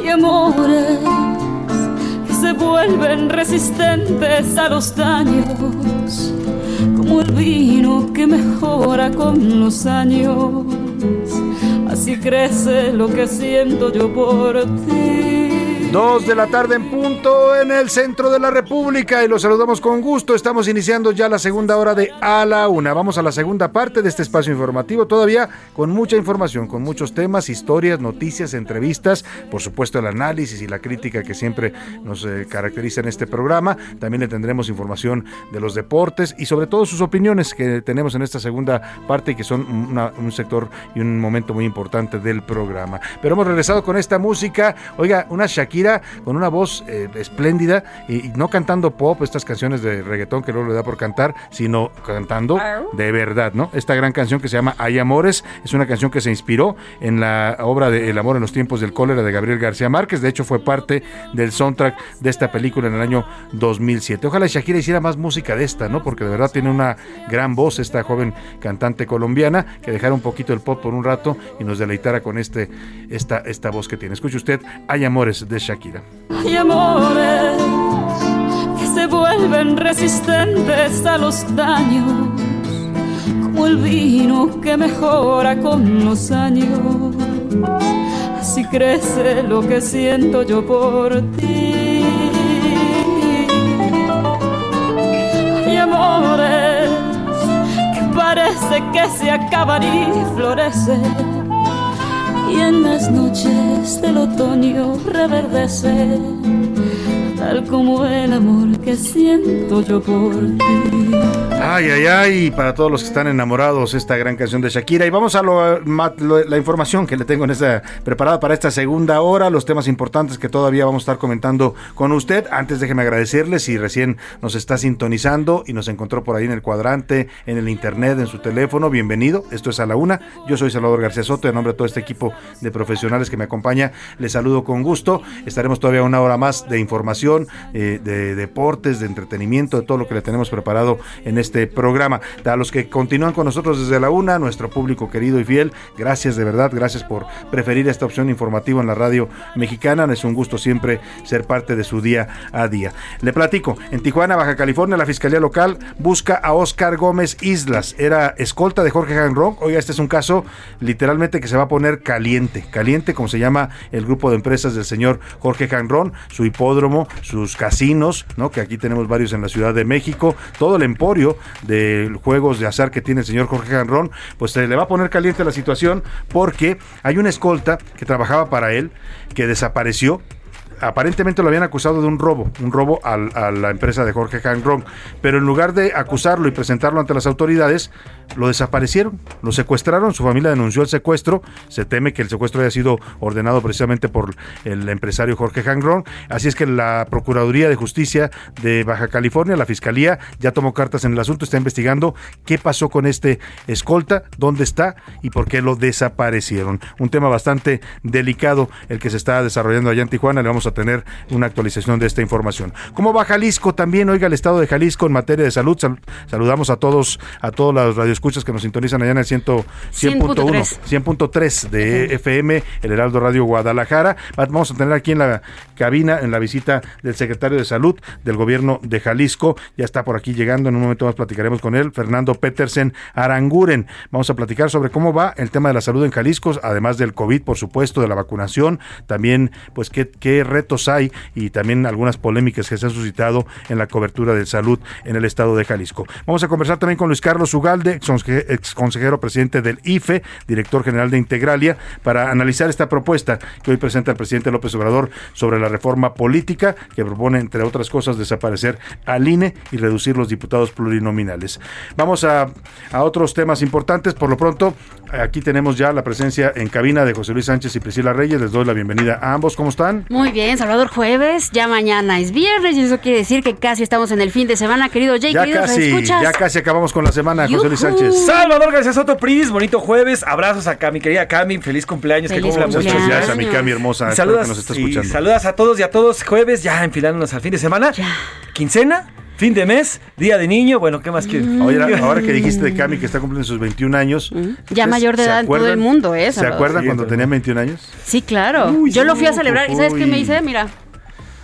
Hay amores vuelven resistentes a los daños, como el vino que mejora con los años. Así crece lo que siento yo por ti. Dos de la tarde en punto en el centro de la República y los saludamos con gusto. Estamos iniciando ya la segunda hora de A la Una. Vamos a la segunda parte de este espacio informativo, todavía con mucha información, con muchos temas, historias, noticias, entrevistas, por supuesto el análisis y la crítica que siempre nos eh, caracteriza en este programa. También le tendremos información de los deportes y sobre todo sus opiniones que tenemos en esta segunda parte y que son un sector y un momento muy importante del programa. Pero hemos regresado con esta música, oiga, una Shakira con una voz eh, espléndida y, y no cantando pop, estas canciones de reggaetón que luego le da por cantar, sino cantando de verdad, ¿no? Esta gran canción que se llama Hay Amores es una canción que se inspiró en la obra de El amor en los tiempos del cólera de Gabriel García Márquez, de hecho fue parte del soundtrack de esta película en el año 2007. Ojalá Shakira hiciera más música de esta, ¿no? Porque de verdad tiene una gran voz esta joven cantante colombiana que dejara un poquito el pop por un rato y nos deleitara con este esta esta voz que tiene. Escuche usted Hay Amores de Shakira. Hay amores que se vuelven resistentes a los daños, como como el vino que mejora con los años. Así crece lo que siento yo por ti. Hay amores que parece que se acaban y florecen. Y en las noches del otoño reverdece tal como el amor que siento yo por ti. Ay, ay, ay, para todos los que están enamorados, esta gran canción de Shakira. Y vamos a la información que le tengo en esta, preparada para esta segunda hora, los temas importantes que todavía vamos a estar comentando con usted. Antes déjeme agradecerle si recién nos está sintonizando y nos encontró por ahí en el cuadrante, en el internet, en su teléfono. Bienvenido, esto es a la una. Yo soy Salvador García Soto, en nombre de todo este equipo de profesionales que me acompaña, les saludo con gusto. Estaremos todavía una hora más de información, eh, de deportes, de entretenimiento, de todo lo que le tenemos preparado en este programa. A los que continúan con nosotros desde la una, nuestro público querido y fiel, gracias de verdad, gracias por preferir esta opción informativa en la radio mexicana. Es un gusto siempre ser parte de su día a día. Le platico, en Tijuana, Baja California, la Fiscalía Local busca a Oscar Gómez Islas. Era escolta de Jorge Hanron. Oiga, este es un caso literalmente que se va a poner caliente, caliente como se llama el grupo de empresas del señor Jorge Hanron, su hipódromo, sus casinos, ¿no? que aquí tenemos varios en la Ciudad de México, todo el emporio de juegos de azar que tiene el señor Jorge Hanron, pues se le va a poner caliente la situación porque hay una escolta que trabajaba para él que desapareció aparentemente lo habían acusado de un robo, un robo al- a la empresa de Jorge Hanron, pero en lugar de acusarlo y presentarlo ante las autoridades, lo desaparecieron, lo secuestraron, su familia denunció el secuestro, se teme que el secuestro haya sido ordenado precisamente por el empresario Jorge Hanron, así es que la Procuraduría de Justicia de Baja California, la Fiscalía, ya tomó cartas en el asunto, está investigando qué pasó con este escolta, dónde está y por qué lo desaparecieron. Un tema bastante delicado el que se está desarrollando allá en Tijuana, le vamos a tener una actualización de esta información. ¿Cómo va Jalisco? También, oiga, el estado de Jalisco en materia de salud. Sal- saludamos a todos, a todos los radioescuchas que nos sintonizan allá en el 100 100.1, 100.3 de FM, el Heraldo Radio Guadalajara. Va- Vamos a tener aquí en la cabina, en la visita del secretario de Salud del gobierno de Jalisco. Ya está por aquí llegando, en un momento más platicaremos con él, Fernando Petersen Aranguren. Vamos a platicar sobre cómo va el tema de la salud en Jalisco, además del COVID, por supuesto, de la vacunación, también pues qué, qué retos hay y también algunas polémicas que se han suscitado en la cobertura de salud en el estado de Jalisco. Vamos a conversar también con Luis Carlos Ugalde, ex conse- ex consejero presidente del IFE, director general de Integralia, para analizar esta propuesta que hoy presenta el presidente López Obrador sobre la reforma política que propone, entre otras cosas, desaparecer al INE y reducir los diputados plurinominales. Vamos a, a otros temas importantes. Por lo pronto, aquí tenemos ya la presencia en cabina de José Luis Sánchez y Priscila Reyes. Les doy la bienvenida a ambos. ¿Cómo están? Muy bien, Salvador, jueves, ya mañana es viernes y eso quiere decir que casi estamos en el fin de semana, querido Jay, Ya queridos casi, escuchas. ya casi acabamos con la semana, José Luis. Sánchez. Salvador García Soto Pris, bonito jueves, abrazos acá mi querida Cami, feliz cumpleaños, Feliz que cumpla Muchas años. a mi Cami hermosa, saludas, que nos está y escuchando. saludas a todos y a todos, jueves ya enfilándonos al fin de semana, quincena, fin de mes, día de niño, bueno, ¿qué más quieres? Oye, ahora, ahora que <laughs> dijiste de Cami que está cumpliendo sus 21 años. Ya mayor de ¿se edad en todo el mundo, ¿eh? ¿Se acuerdan Sí, cuando tenía 21 años? Sí, claro. Uy, Yo lo fui a celebrar y ¿sabes qué me hice? Mira,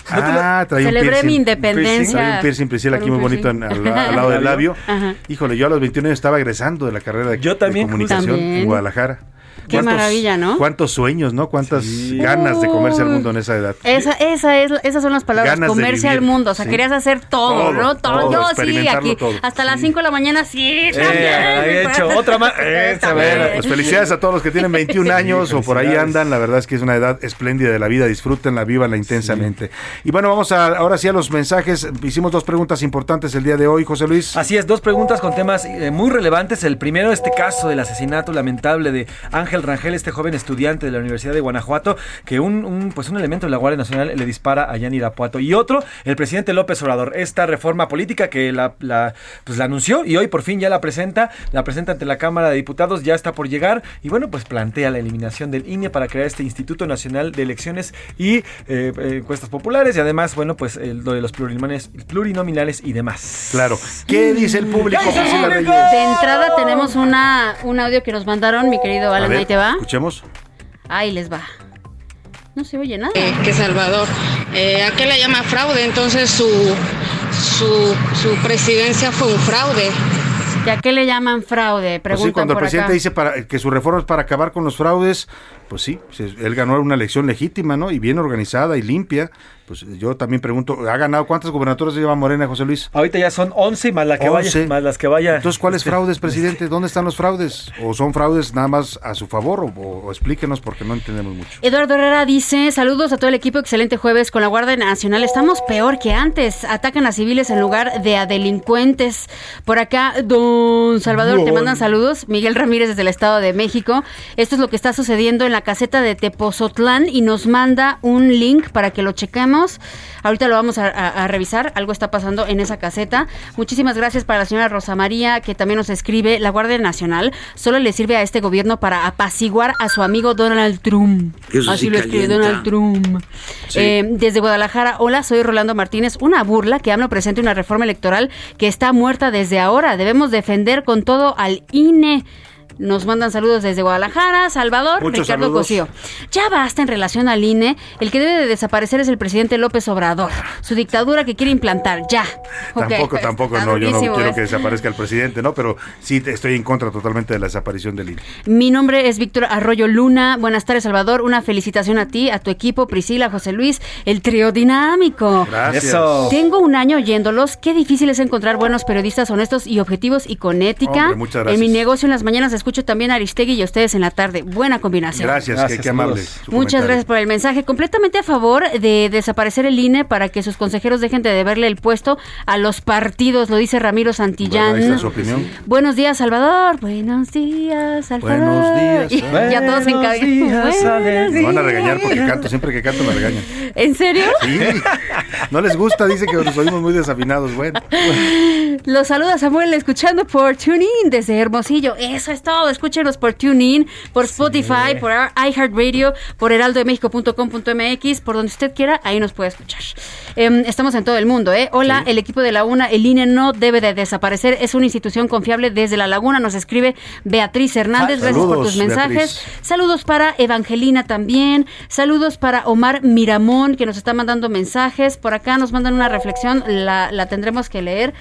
Ah, traía un Celebré piercing. mi independencia Traía un piercing, Priscila, aquí muy bonito en- al, al lado <laughs> del labio. Ajá. Híjole, yo a los 21 años estaba egresando de la carrera de, Yo también, de comunicación También. en Guadalajara. Qué maravilla, ¿no? Cuántos sueños, ¿no? Cuántas ganas de comerse al mundo en esa edad. esa, esa es, esas son las palabras, Ganas de comerse al mundo. O sea, sí. querías hacer todo, Todo, ¿no? Todo. todo, Yo sí, aquí. todo. Hasta las 5 de la mañana, sí, también. Eh, he hecho <laughs> otra más. Bueno, Pues felicidades a todos los que tienen 21 años o por ahí andan. La verdad es que es una edad espléndida de la vida. Disfrútenla, vívanla intensamente. Y bueno, vamos a, ahora sí a los mensajes. Hicimos dos preguntas importantes el día de hoy, José Luis. Así es, dos preguntas con temas eh, muy relevantes. El primero, este caso del asesinato lamentable de Ángel Rangel, este joven estudiante de la Universidad de Guanajuato, que un, un, pues un elemento de la Guardia Nacional le dispara allá en Irapuato. Y otro, el presidente López Obrador, esta reforma política que la, la, pues la anunció y hoy por fin ya la presenta, la presenta ante la Cámara de Diputados, ya está por llegar y bueno, pues plantea la eliminación del INE para crear este Instituto Nacional de Elecciones y eh, eh, encuestas populares y además, bueno, pues el- lo de los plurinominales, plurinominales y demás. Claro. ¿Qué dice el público, ¿Qué dice el Priscila público? Reyes? De entrada tenemos una, un audio que nos mandaron, mi querido Alan, ver, ahí te va. Escuchemos. Ahí les va. No se oye nada. Eh, que Salvador. Eh, ¿A qué le llama fraude? Entonces su, su, su presidencia fue un fraude. ¿Y a qué le llaman fraude? Pues Preguntan sí, cuando el por presidente acá. dice para, que su reforma es para acabar con los fraudes, pues sí, se- él ganó una elección legítima, ¿no? Y bien organizada y limpia. Pues yo también pregunto, ¿ha ganado cuántas gubernaturas lleva Morena, José Luis? Ahorita ya son 11 más, la que 11. vaya, más las que vaya. Entonces, ¿cuáles Este, fraudes, presidente? ¿Dónde están los fraudes? ¿O son fraudes nada más a su favor? O, o- o explíquenos porque no entendemos mucho. Eduardo Herrera dice, saludos a todo el equipo, excelente jueves con la Guardia Nacional. Estamos peor que antes, atacan a civiles en lugar de a delincuentes. Por acá, don Salvador, te mandan saludos. Miguel Ramírez desde el Estado de México. Esto es lo que está sucediendo en la caseta de Tepozotlán y nos manda un link para que lo chequemos. Ahorita lo vamos a, a- a revisar, algo está pasando en esa caseta. Muchísimas gracias para la señora Rosa María, que también nos escribe, la Guardia Nacional solo le sirve a este gobierno para apaciguar a su amigo Donald Trump. Eso Así sí lo escribe. Donald Trump. Sí. Eh, desde Guadalajara, hola, soy Rolando Martínez. Una burla que AMLO presente una reforma electoral que está muerta desde ahora. Debemos defender con todo al INE. Nos mandan saludos desde Guadalajara, Salvador, Muchos Ricardo saludos. Cosío. Ya basta en relación al INE. El que debe de desaparecer es el presidente López Obrador. Su dictadura que quiere implantar. Ya. Tampoco, tampoco, está no, yo no quiero que desaparezca el presidente, ¿no? Pero sí estoy en contra totalmente de la desaparición del INE. Mi nombre es Víctor Arroyo Luna. Buenas tardes, Salvador. Una felicitación a ti, a tu equipo, Priscila, José Luis, el trío dinámico. Gracias. Eso. Tengo un año oyéndolos. Qué difícil es encontrar buenos periodistas honestos y objetivos y con ética. Hombre, muchas gracias. En mi negocio en las mañanas escucho también a Aristegui y a ustedes en la tarde. Buena combinación. Gracias, qué, qué amable. Muchas comentario. gracias por el mensaje. Completamente a favor de desaparecer el INE para que sus consejeros dejen de deberle el puesto a los partidos, lo dice Ramiro Santillán. Bueno, ahí está su opinión. Buenos días, Salvador. Buenos días, Salvador. Buenos días, Y ya todos en cabina. Buenos Me van a regañar porque canto, siempre que canto me regañan. ¿En serio? Sí. No les gusta, dice que nos oímos muy desafinados. Bueno. Los saluda Samuel escuchando por TuneIn desde Hermosillo. Eso es todo. Escúchenos por TuneIn, por Spotify, por iHeartRadio, por heraldodemexico.com.mx, por donde usted quiera, ahí nos puede escuchar. Em, estamos en todo el mundo, ¿eh? Hola, el equipo de la UNA, el INE no debe de desaparecer, es una institución confiable desde La Laguna, nos escribe Beatriz Hernández, gracias por Saludos, tus mensajes. Beatriz. Saludos para Evangelina también. Saludos para Omar Miramón, que nos está mandando mensajes. Por acá nos mandan una reflexión, la, la tendremos que leer.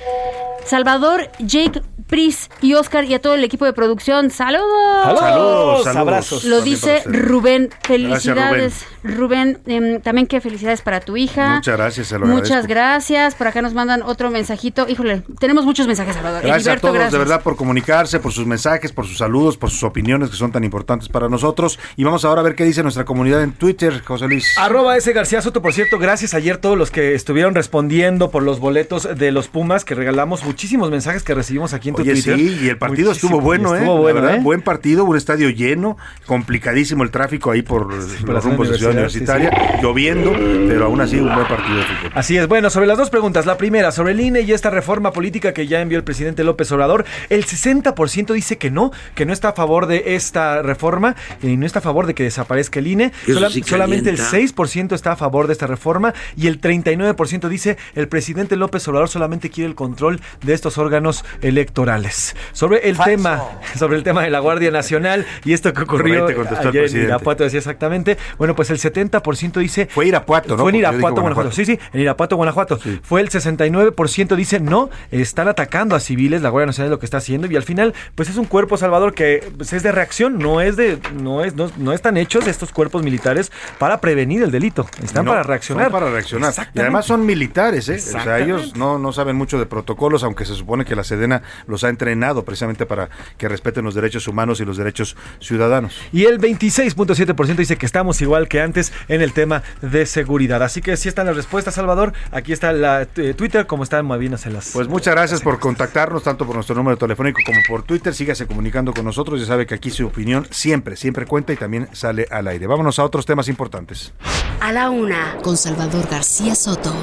Salvador, Jake, Pris y Oscar y a todo el equipo de producción. ¡Saludos! Saludos, saludos. Abrazos Lo dice. Rubén. Gracias, Felicidades, Rubén. Em, también que felicidades para tu hija. Muchas gracias, se lo Muchas agradezco. gracias. Por acá nos mandan otro mensajito. Híjole, tenemos muchos mensajes, Salvador. Gracias Heriberto, a todos, gracias. de verdad, por comunicarse, por sus mensajes, por sus saludos, por sus opiniones que son tan importantes para nosotros. Y vamos ahora a ver qué dice nuestra comunidad en Twitter, José Luis. Arroba ese García Soto, por cierto, gracias ayer todos los que estuvieron respondiendo por los boletos de los Pumas que regalamos, muchísimos mensajes que recibimos aquí en tu Oye, Twitter. sí, y el partido Muchísimo, estuvo bueno, ¿eh? Estuvo La bueno, verdad, ¿eh? Buen partido, un estadio lleno, complicadísimo el tráfico ahí por la los rumbos de Ciudad Universitaria, lloviendo, pero aún así un buen partido de fútbol. Así es, bueno, sobre las dos preguntas. La primera, sobre el INE y esta reforma política que ya envió el presidente López Obrador, el 60% dice que no, que no está a favor de esta reforma y no está a favor de que desaparezca el INE. Eso Sola- sí solamente el calienta. 6% está a favor de esta reforma y el 39% dice el presidente López Obrador solamente quiere el control de estos órganos electorales. Sobre el tema, sobre el tema de la Guardia Nacional y esto que ocurrió ayer en. Irapuato, decía exactamente. Bueno, pues el 70% dice Fue Irapuato, ¿no? Fue en Irapuato, Guanajuato. Sí, sí, en Irapuato, Guanajuato. Fue el 69% dice no, están atacando a civiles, la Guardia Nacional es lo que está haciendo y al final pues es un cuerpo Salvador que pues, es de reacción, no es de no es no, no están hechos estos cuerpos militares para prevenir el delito, están No, para reaccionar. para reaccionar. Y además son militares, ¿eh? O sea, ellos no, no saben mucho de protocolos, aunque se supone que la Sedena los ha entrenado precisamente para que respeten los derechos humanos y los derechos ciudadanos. Y el 26.7% dice que estamos igual que antes en el tema de seguridad. Así que si están las respuestas, Salvador. Aquí está la eh, Twitter, como están Malvinas en las. Pues muchas gracias por contactarnos, tanto por nuestro número telefónico como por Twitter. Sígase comunicando con nosotros. Ya sabe que aquí su opinión siempre, siempre cuenta y también sale al aire. Vámonos a otros temas importantes. A la una, con Salvador García Soto.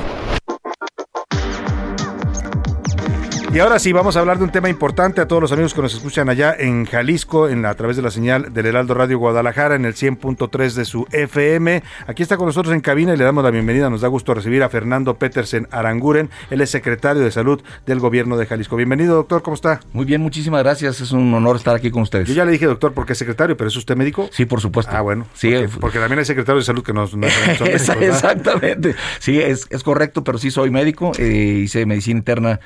Y ahora sí, vamos a hablar de un tema importante a todos los amigos que nos escuchan allá en Jalisco, en la- a través de la señal del Heraldo Radio Guadalajara, en el 100.3 de su FM. Aquí está con nosotros en cabina y le damos la bienvenida. Nos da gusto recibir a Fernando Petersen Aranguren. Él es secretario de Salud del Gobierno de Jalisco. Bienvenido, doctor. ¿Cómo está? Muy bien, muchísimas gracias. Es un honor estar aquí con ustedes. Yo ya le dije, doctor, porque es secretario, pero ¿es usted médico? Sí, por supuesto. Ah, bueno. Sí, porque, porque también hay secretarios de salud que no, no son <laughs> médicos, Esa- ¿verdad? Exactamente. Sí, es, es correcto, pero sí soy médico. eh, hice medicina interna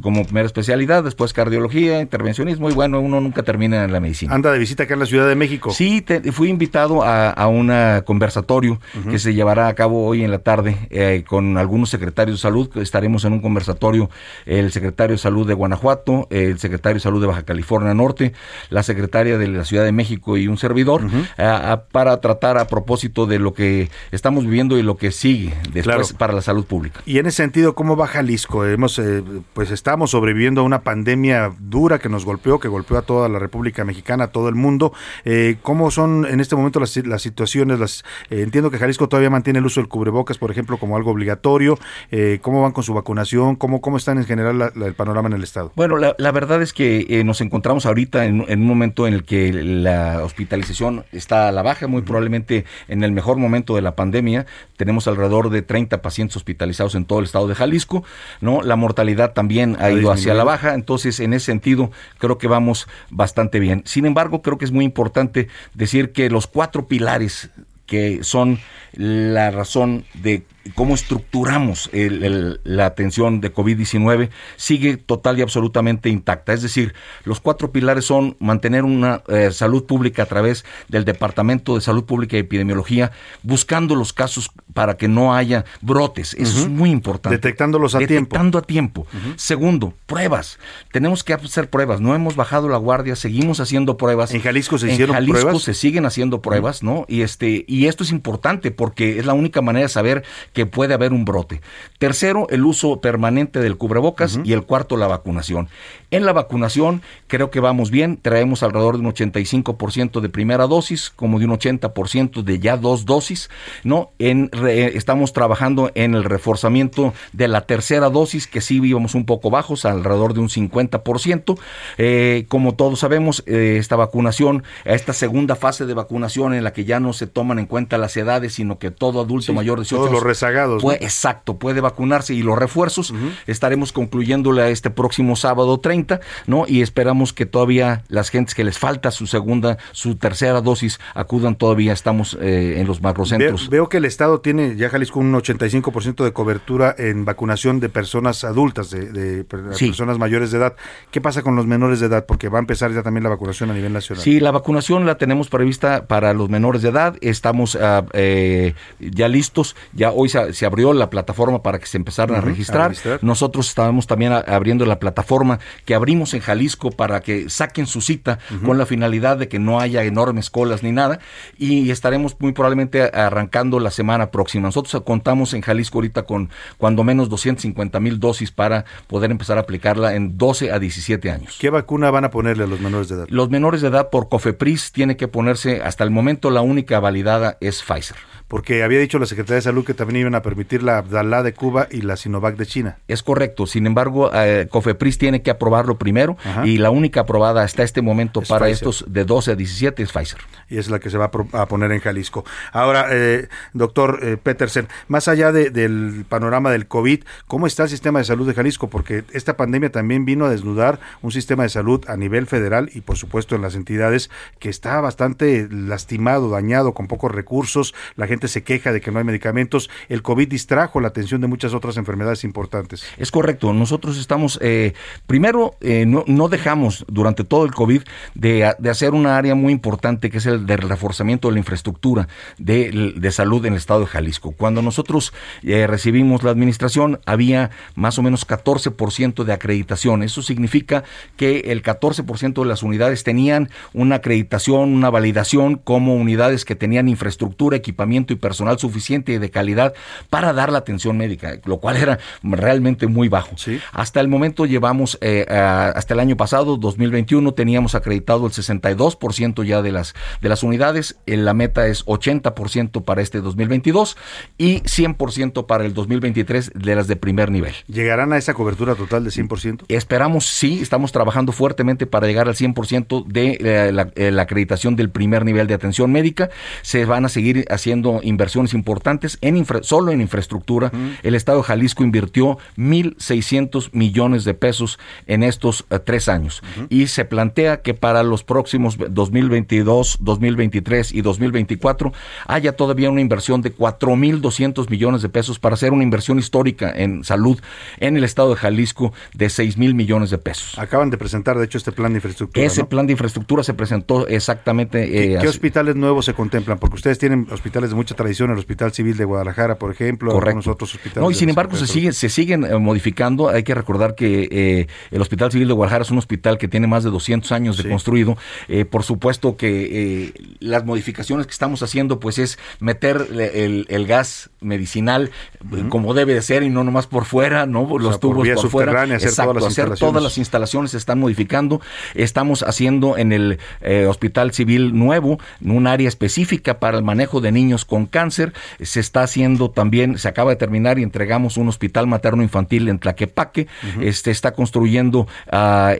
como primera especialidad, después cardiología, intervencionismo y bueno, uno nunca termina en la medicina. Anda de visita acá en la Ciudad de México. Sí, te- fui invitado a, a un conversatorio que se llevará a cabo hoy en la tarde eh, con algunos secretarios de salud. Estaremos en un conversatorio el secretario de salud de Guanajuato, el secretario de salud de Baja California Norte, la secretaria de la Ciudad de México y un servidor a- a- para tratar a propósito de lo que estamos viviendo y lo que sigue después Claro. para la salud pública. Y en ese sentido, ¿cómo va Jalisco? Hemos, eh, pues estamos sobreviviendo a una pandemia dura que nos golpeó, que golpeó a toda la República Mexicana, a todo el mundo. Eh, ¿Cómo son en este momento las, las situaciones? Las, eh, entiendo que Jalisco todavía mantiene el uso del cubrebocas, por ejemplo, como algo obligatorio. Eh, ¿Cómo van con su vacunación? ¿Cómo, cómo están en general la- la- el panorama en el estado? Bueno, la, la verdad es que nos encontramos ahorita en, en un momento en el que la hospitalización está a la baja, muy probablemente en el mejor momento de la pandemia. Tenemos alrededor de 30 pacientes hospitalizados en todo el estado de Jalisco, ¿no? La mortalidad también ha, Ha ido hacia la baja, entonces en ese sentido creo que vamos bastante bien. Sin embargo, creo que es muy importante decir que los cuatro pilares que son la razón de cómo estructuramos el- el- la atención de COVID-19 sigue total y absolutamente intacta. Es decir, los cuatro pilares son mantener una eh, salud pública a través del Departamento de Salud Pública y Epidemiología, buscando los casos para que no haya brotes. Eso es muy importante. Detectándolos a tiempo. Detectando a tiempo. Segundo, pruebas. Tenemos que hacer pruebas. No hemos bajado la guardia, seguimos haciendo pruebas. ¿En Jalisco se En hicieron Jalisco pruebas? se siguen haciendo pruebas, ¿no? Y este y esto es importante porque es la única manera de saber que puede haber un brote. Tercero, el uso permanente del cubrebocas y el cuarto, la vacunación. En la vacunación creo que vamos bien, traemos alrededor de un 85% de primera dosis, como de un 80% de ya dos dosis, ¿no? En re- estamos trabajando en el reforzamiento de la tercera dosis, que sí íbamos un poco bajos, alrededor de un 50%. Eh, como todos sabemos, eh, esta vacunación, esta segunda fase de vacunación en la que ya no se toman en cuenta las edades, sino que todo adulto mayor de 18 todos los rezagados, ¿no? puede- Exacto, puede vacunarse y los refuerzos estaremos concluyéndole a este próximo sábado 30, ¿no? Y esperamos que todavía las gentes que les falta su segunda, su tercera dosis acudan todavía, estamos eh, en los Veo, macrocentros. veo que el Estado tiene ya Jalisco un 85% de cobertura en vacunación de personas adultas, de, de per- Sí. personas mayores de edad. ¿Qué pasa con los menores de edad? Porque va a empezar ya también la vacunación a nivel nacional. Sí, la vacunación la tenemos prevista para los menores de edad. Estamos ah, eh, ya listos. Ya hoy se, se abrió la plataforma para que se empezaran a registrar. registrar. Nosotros estábamos también abriendo la plataforma que abrimos en Jalisco para que saquen su cita con la finalidad de que no haya enormes colas ni nada. Y estaremos muy probablemente arrancando la semana próxima. Nosotros contamos en Jalisco ahorita con cuando menos 250 mil dosis para poder empezar a aplicarla en 12 a 17 años. ¿Qué vacuna van a ponerle a los menores de edad? Los menores de edad por COFEPRIS tiene que ponerse, hasta el momento la única validada es Pfizer. Porque había dicho la Secretaría de Salud que también iban a permitir la Abdalá de Cuba y la Sinovac de China. Es correcto, sin embargo, eh, COFEPRIS tiene que aprobarlo primero Ajá. y la única aprobada hasta este momento Es para Pfizer. estos de 12 a 17 es Pfizer. y es la que se va a, poner en Jalisco. Ahora, eh, doctor eh, Petersen, más allá de- del panorama del COVID, ¿cómo está el sistema de salud de Jalisco? Porque esta pandemia también vino a desnudar un sistema de salud a nivel federal y por supuesto en las entidades que está bastante lastimado, dañado, con pocos recursos, la gente se queja de que no hay medicamentos, el COVID distrajo la atención de muchas otras enfermedades importantes. Es correcto, nosotros estamos, eh, primero, eh, no, no dejamos durante todo el COVID de, de hacer una área muy importante que es el del reforzamiento de la infraestructura de, de salud en el estado de Jalisco. Cuando nosotros eh, recibimos la administración, había más o menos 14% de acreditación. Eso significa que el 14% de las unidades tenían una acreditación, una validación como unidades que tenían infraestructura, equipamiento y personal suficiente y de calidad para dar la atención médica, lo cual era realmente muy bajo. Hasta el momento llevamos, eh, hasta el año pasado, 2021, teníamos acreditado el 62% ya de las, de las unidades. Eh, La meta es 80% para este 2022 y 100% para el 2023 de las de primer nivel. ¿Llegarán a esa cobertura total de 100%? Esperamos, sí, estamos trabajando fuertemente para llegar al 100% de eh, la, eh, la acreditación del primer nivel de atención médica. Se van a seguir haciendo inversiones importantes, en infra- solo en infraestructura, el Estado de Jalisco invirtió 1.600 millones de pesos en estos eh, tres años. Y se plantea que para los próximos 2022, 2023 y 2024 haya todavía una inversión de 4.200 millones de pesos para hacer una inversión histórica en salud en el Estado de Jalisco de 6.000 millones de pesos. Acaban de presentar, de hecho, este plan de infraestructura. Ese ¿no? plan de infraestructura se presentó exactamente. ¿Qué, eh, qué hospitales nuevos se contemplan? Porque ustedes tienen hospitales de mucha tradición, el Hospital Civil de Guadalajara, por ejemplo, algunos otros hospitales. No, y sin embargo se, sigue, se siguen eh, modificando. Hay que recordar que eh, el Hospital Civil de Guadalajara es un hospital que tiene más de 200 años de construido. Eh, por supuesto que eh, las modificaciones que estamos haciendo pues es meter el, el gas medicinal eh, como debe de ser y no nomás por fuera, no los sea, por tubos vía por fuera. hacer Exacto, todas las hacer todas las instalaciones se están modificando. Estamos haciendo en el eh, Hospital Civil Nuevo un área específica para el manejo de niños con cáncer. Se está haciendo también, se acaba de terminar y entregamos un hospital materno infantil en Tlaquepaque. Este está construyendo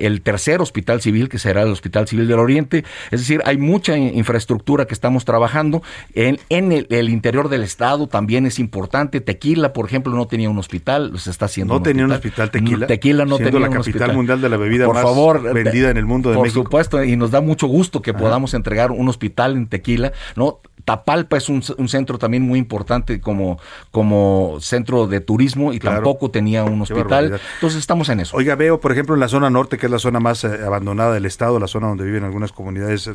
el tercer hospital civil, que será el Hospital Civil del Oriente. Es decir, hay mucha in- infraestructura que estamos trabajando. En, en el, el interior del estado también es importante. Tequila, por ejemplo, no tenía un hospital, se está haciendo. ¿No tenía un hospital Tequila? Tequila no tenía la un capital hospital. mundial de la bebida por más favor, vendida en el mundo de por México. supuesto, y nos da mucho gusto que podamos entregar un hospital en Tequila, ¿no? Tapalpa es un, un centro también muy importante como, como centro de turismo y Claro. tampoco tenía un hospital. Entonces estamos en eso. Oiga, veo, por ejemplo, en la zona norte, que es la zona más eh, abandonada del estado, la zona donde viven algunas comunidades eh,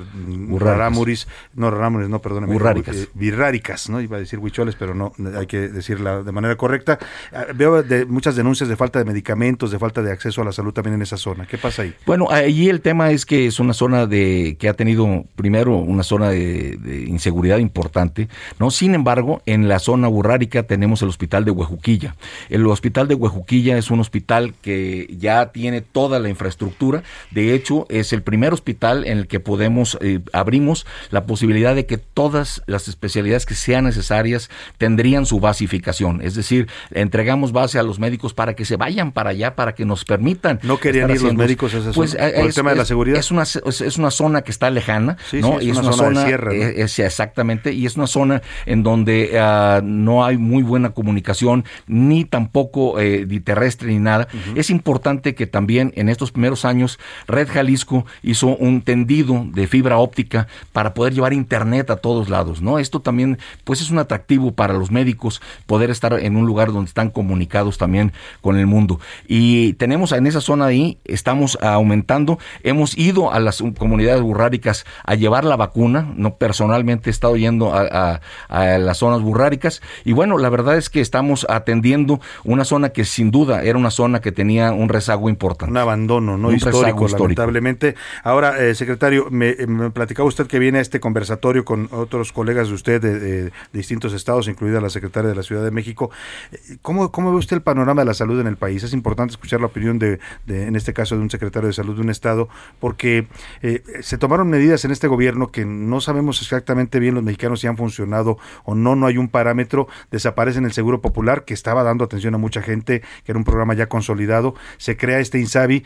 rarámuris, no rarámuris, no, perdóneme, Burráricas. eh, birráricas, ¿no? Iba a decir huicholes, pero no, hay que decirla de manera correcta. Ah, Veo de, muchas denuncias de falta de medicamentos, de falta de acceso a la salud también en esa zona. ¿Qué pasa ahí? Bueno, allí el tema es que es una zona de que ha tenido primero una zona de, de inseguridad importante, no. Sin embargo, en la zona burrárica tenemos el hospital de Huejuquilla. El hospital de Huejuquilla es un hospital que ya tiene toda la infraestructura. De hecho, es el primer hospital en el que podemos eh, abrimos la posibilidad de que todas las especialidades que sean necesarias tendrían su basificación. Es decir, entregamos base a los médicos para que se vayan para allá, para que nos permitan. ¿No querían ir los médicos a esa Pues, zona? ¿Por el es- tema de la es- seguridad? Es una, es, es una zona que está lejana, Sí, ¿no? sí, es una zona de sierra, ¿no? es- exactamente, y es una zona en donde ah, no hay muy buena comunicación, ni tampoco eh, ni terrestre ni nada. Es importante que también en estos primeros años Red Jalisco hizo un tendido de fibra óptica para poder llevar internet a todos lados, ¿no? Esto también, pues es un atractivo para los médicos poder estar en un lugar donde están comunicados también con el mundo. Y tenemos en esa zona ahí, estamos aumentando, hemos ido a las comunidades burráricas a llevar la vacuna, no personalmente he estado yendo a, a- a las zonas burráricas y bueno, la verdad es que estamos atendiendo una zona que sin duda era una zona que tenía un rezago importante. Un abandono, ¿no? Un histórico, lamentablemente. Ahora, eh, secretario, me, me platicaba usted que viene a este conversatorio con otros colegas de usted de, de- de distintos estados, incluida la secretaria de la Ciudad de México. Eh, ¿Cómo, ¿Cómo ve usted el panorama de la salud en el país? Es importante escuchar la opinión de, de, en este caso, de un secretario de salud de un estado, porque eh, se tomaron medidas en este gobierno que no sabemos exactamente bien los mexicanos si han funcionado o no, no hay un parámetro. Desaparece en el Seguro Popular, que estaba dando atención a mucha gente, que era un programa ya consolidado. Se crea este INSABI.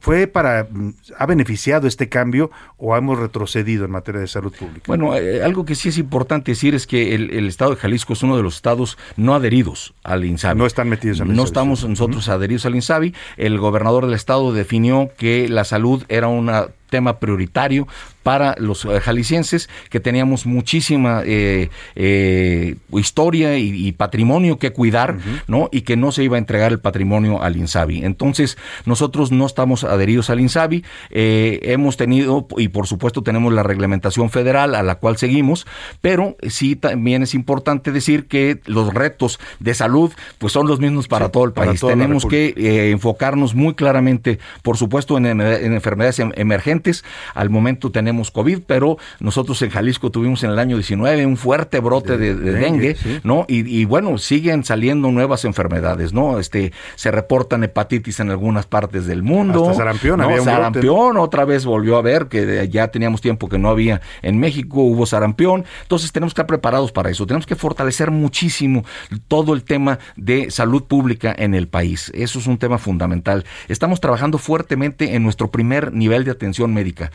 ¿Fue para, mm, ha beneficiado este cambio o hemos retrocedido en materia de salud pública? Bueno, eh, algo que sí es importante decir es que el, el estado de Jalisco es uno de los estados no adheridos al INSABI. No están metidos en el No INSABI, estamos sí. nosotros adheridos al INSABI. El gobernador del estado definió que la salud era un tema prioritario para los eh, jaliscienses, que teníamos muchísima eh, eh, historia y, y patrimonio que cuidar, ¿no? Y que no se iba a entregar el patrimonio al INSABI. Entonces, nosotros no estamos adheridos al INSABI, eh, hemos tenido, y por supuesto tenemos la reglamentación federal a la cual seguimos, pero sí también es importante decir que los retos de salud, pues son los mismos para todo el país. Tenemos que enfocarnos muy claramente, por supuesto, en, en- en enfermedades em- Al momento tenemos COVID, pero nosotros en Jalisco tuvimos en el año 19 un fuerte brote de, de dengue, dengue, sí. ¿no? Y, y bueno, siguen saliendo nuevas enfermedades, ¿no? Este, se reportan hepatitis en algunas partes del mundo. Hasta sarampión, ¿no? había un brote, Sarampión, otra vez volvió a ver que ya teníamos tiempo que no había en México, hubo sarampión. Entonces tenemos que estar preparados para eso. Tenemos que fortalecer muchísimo todo el tema de salud pública en el país. Eso es un tema fundamental. Estamos trabajando fuertemente en nuestro primer nivel de atención médica.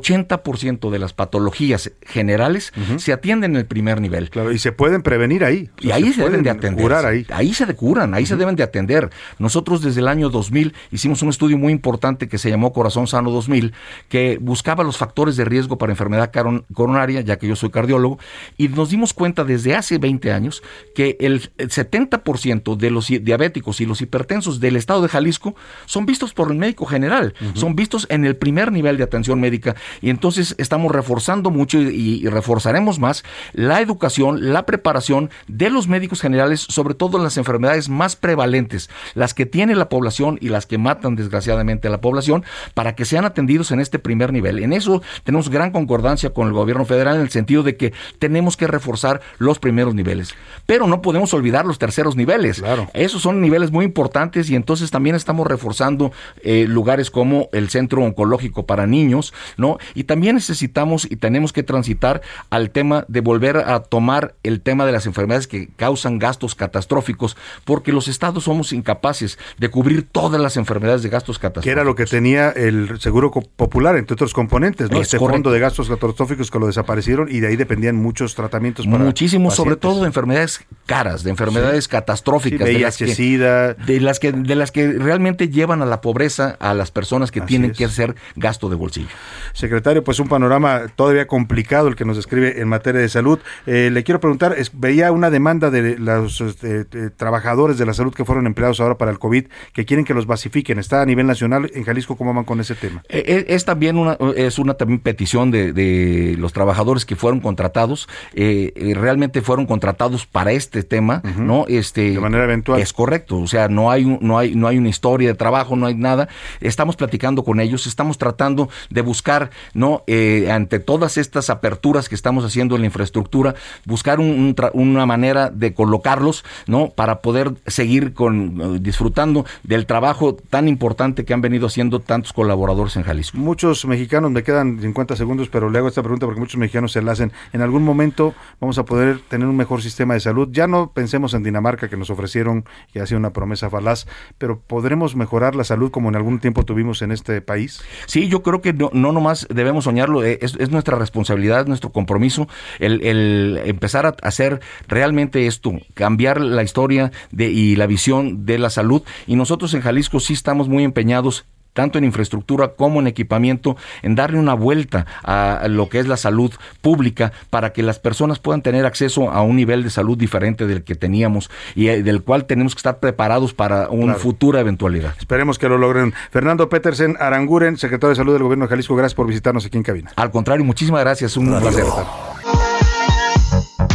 70% de las patologías generales se atienden en el primer nivel. Claro, y se pueden prevenir ahí. Y ahí se, deben de atender. curar ahí. Ahí se curan, ahí se deben de atender. Nosotros desde el año 2000 hicimos un estudio muy importante que se llamó Corazón Sano 2000, que buscaba los factores de riesgo para enfermedad coronaria, ya que yo soy cardiólogo, y nos dimos cuenta desde hace 20 años que el, el 70% de los diabéticos y los hipertensos del estado de Jalisco son vistos por el médico general, son vistos en el primer nivel de atención médica, y entonces estamos reforzando mucho y, y reforzaremos más la educación, la preparación de los médicos generales, sobre todo en las enfermedades más prevalentes, las que tiene la población y las que matan desgraciadamente a la población, para que sean atendidos en este primer nivel. En eso tenemos gran concordancia con el gobierno federal en el sentido de que tenemos que reforzar los primeros niveles, pero no podemos olvidar los terceros niveles. Esos son niveles muy importantes y entonces también estamos reforzando eh, lugares como el Centro Oncológico para Niños, ¿no? Y también necesitamos y tenemos que transitar al tema de volver a tomar el tema de las enfermedades que causan gastos catastróficos, porque los estados somos incapaces de cubrir todas las enfermedades de gastos catastróficos. Que era lo que tenía el Seguro Popular, entre otros componentes, ¿no? Es este correcto. fondo de gastos catastróficos que lo desaparecieron y de ahí dependían muchos tratamientos para Muchísimo, sobre todo de enfermedades caras, de enfermedades catastróficas, Sí, de, las VIH, que, SIDA. de las que de las que realmente llevan a la pobreza a las personas que tienen que hacer gasto de bolsillo. Secretario, pues un panorama todavía complicado el que nos describe en materia de salud. Eh, le quiero preguntar, es- veía una demanda de los este, eh, trabajadores de la salud que fueron empleados ahora para el COVID, que quieren que los basifiquen. ¿Está a nivel nacional en Jalisco cómo van con ese tema? Eh, eh, Es también una, es una también petición de, de los trabajadores que fueron contratados, eh, eh, realmente fueron contratados para este tema, ¿no? Este, de manera eventual. Es correcto, o sea, no hay, un- no hay, no hay una historia de trabajo, no hay nada. Estamos platicando con ellos, estamos tratando de buscar, ¿no? Eh, ante todas estas aperturas que estamos haciendo en la infraestructura, buscar un- una manera de colocarlos, ¿no? Para poder seguir con, eh, disfrutando del trabajo tan importante que han venido haciendo tantos colaboradores en Jalisco. Muchos mexicanos, me quedan 50 segundos, pero le hago esta pregunta porque muchos mexicanos se la hacen. En algún momento vamos a poder tener un mejor sistema de salud. Ya no pensemos en Dinamarca, que nos ofrecieron, que ha sido una promesa falaz, pero ¿podremos mejorar la salud como en algún tiempo tuvimos en este país? Sí, yo creo que no, no nomás debemos soñarlo, eh, es, es nuestra responsabilidad, nuestro compromiso, el, el empezar a hacer realmente esto, cambiar la historia de, y la visión de la salud. Y nosotros en Jalisco sí estamos muy empeñados tanto en infraestructura como en equipamiento, en darle una vuelta a lo que es la salud pública para que las personas puedan tener acceso a un nivel de salud diferente del que teníamos y eh, del cual tenemos que estar preparados para una Claro. futura eventualidad. Esperemos que lo logren. Fernando Petersen Aranguren, secretario de Salud del Gobierno de Jalisco, gracias por visitarnos aquí en cabina. Al contrario, muchísimas gracias, un placer.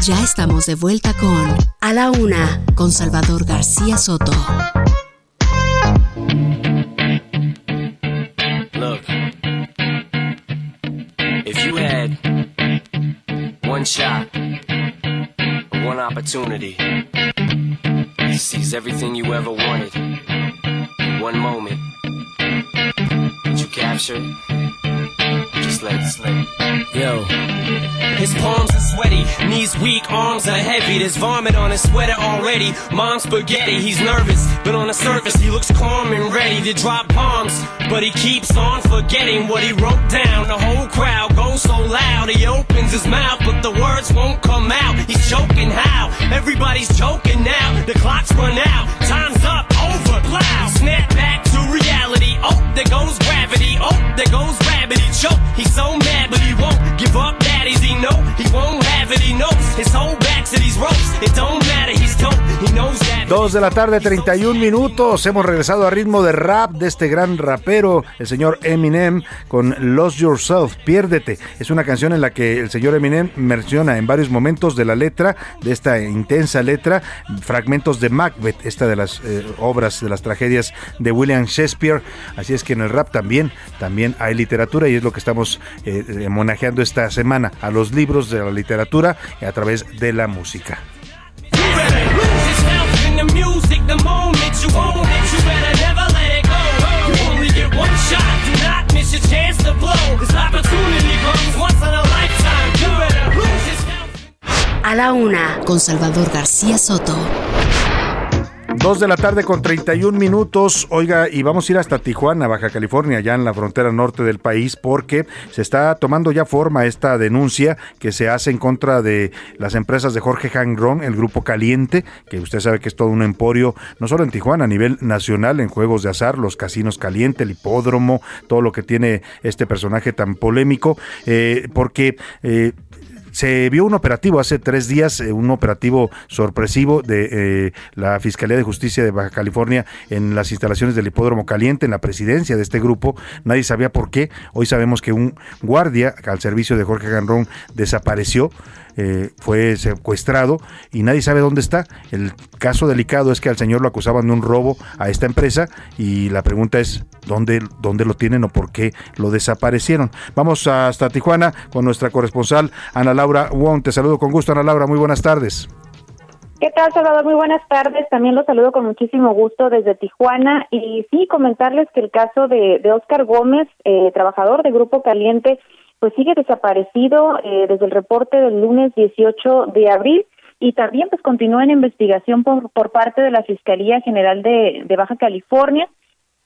Ya estamos de vuelta con A la Una con Salvador García Soto. Look, if you had one shot, one opportunity to seize everything you ever wanted, one moment, would you capture it? Just let it slip. Yo. His palms are sweaty, knees weak, arms are heavy. There's vomit on his sweater already. Mom's spaghetti, he's nervous, but on the surface he looks calm and ready to drop bombs. But he keeps on forgetting what he wrote down. The whole crowd goes so loud, he opens his mouth, but the words won't come out. He's choking how? Everybody's choking now. The clock's run out, time's up, over, plow. Snap back to reality. Oh, there goes gravity. Oh, there goes rabbit. He choke. He's so mad, but he won't give up. That. Dos de la tarde, 31 minutos. Hemos regresado a ritmo de rap de este gran rapero, el señor Eminem, con Lost Yourself, Piérdete. Es una canción en la que el señor Eminem menciona en varios momentos de la letra, de esta intensa letra, fragmentos de Macbeth, esta de las eh, obras, de las tragedias de William Shakespeare. Así es que en el rap también, también hay literatura y es lo que estamos eh, eh, homenajeando esta semana a los libros de la literatura a través de la música. A la Una con Salvador García Soto. Dos de la tarde con 31 minutos. Oiga, y vamos a ir hasta Tijuana, Baja California, ya en la frontera norte del país, porque se está tomando ya forma esta denuncia que se hace en contra de las empresas de Jorge Hangron, el grupo Caliente, que usted sabe que es todo un emporio, no solo en Tijuana, a nivel nacional, en juegos de azar, los casinos Caliente, el hipódromo, todo lo que tiene este personaje tan polémico, eh, porque eh, se vio un operativo hace tres días, eh, un operativo sorpresivo de eh, la Fiscalía de Justicia de Baja California en las instalaciones del Hipódromo Caliente, en la presidencia de este grupo. Nadie sabía por qué. Hoy sabemos que un guardia al servicio de Jorge Ganrón desapareció. Eh, fue secuestrado y nadie sabe dónde está. El caso delicado es que al señor lo acusaban de un robo a esta empresa y la pregunta es dónde, dónde lo tienen o por qué lo desaparecieron. Vamos hasta Tijuana con nuestra corresponsal Ana Laura Wong. Te saludo con gusto, Ana Laura. Muy buenas tardes. ¿Qué tal, Salvador? Muy buenas tardes. También los saludo con muchísimo gusto desde Tijuana. Y sí, comentarles que el caso de, de Oscar Gómez, eh, trabajador de Grupo Caliente, pues sigue desaparecido eh, desde el reporte del lunes 18 de abril y también pues continúa en investigación por, por parte de la Fiscalía General de, de Baja California.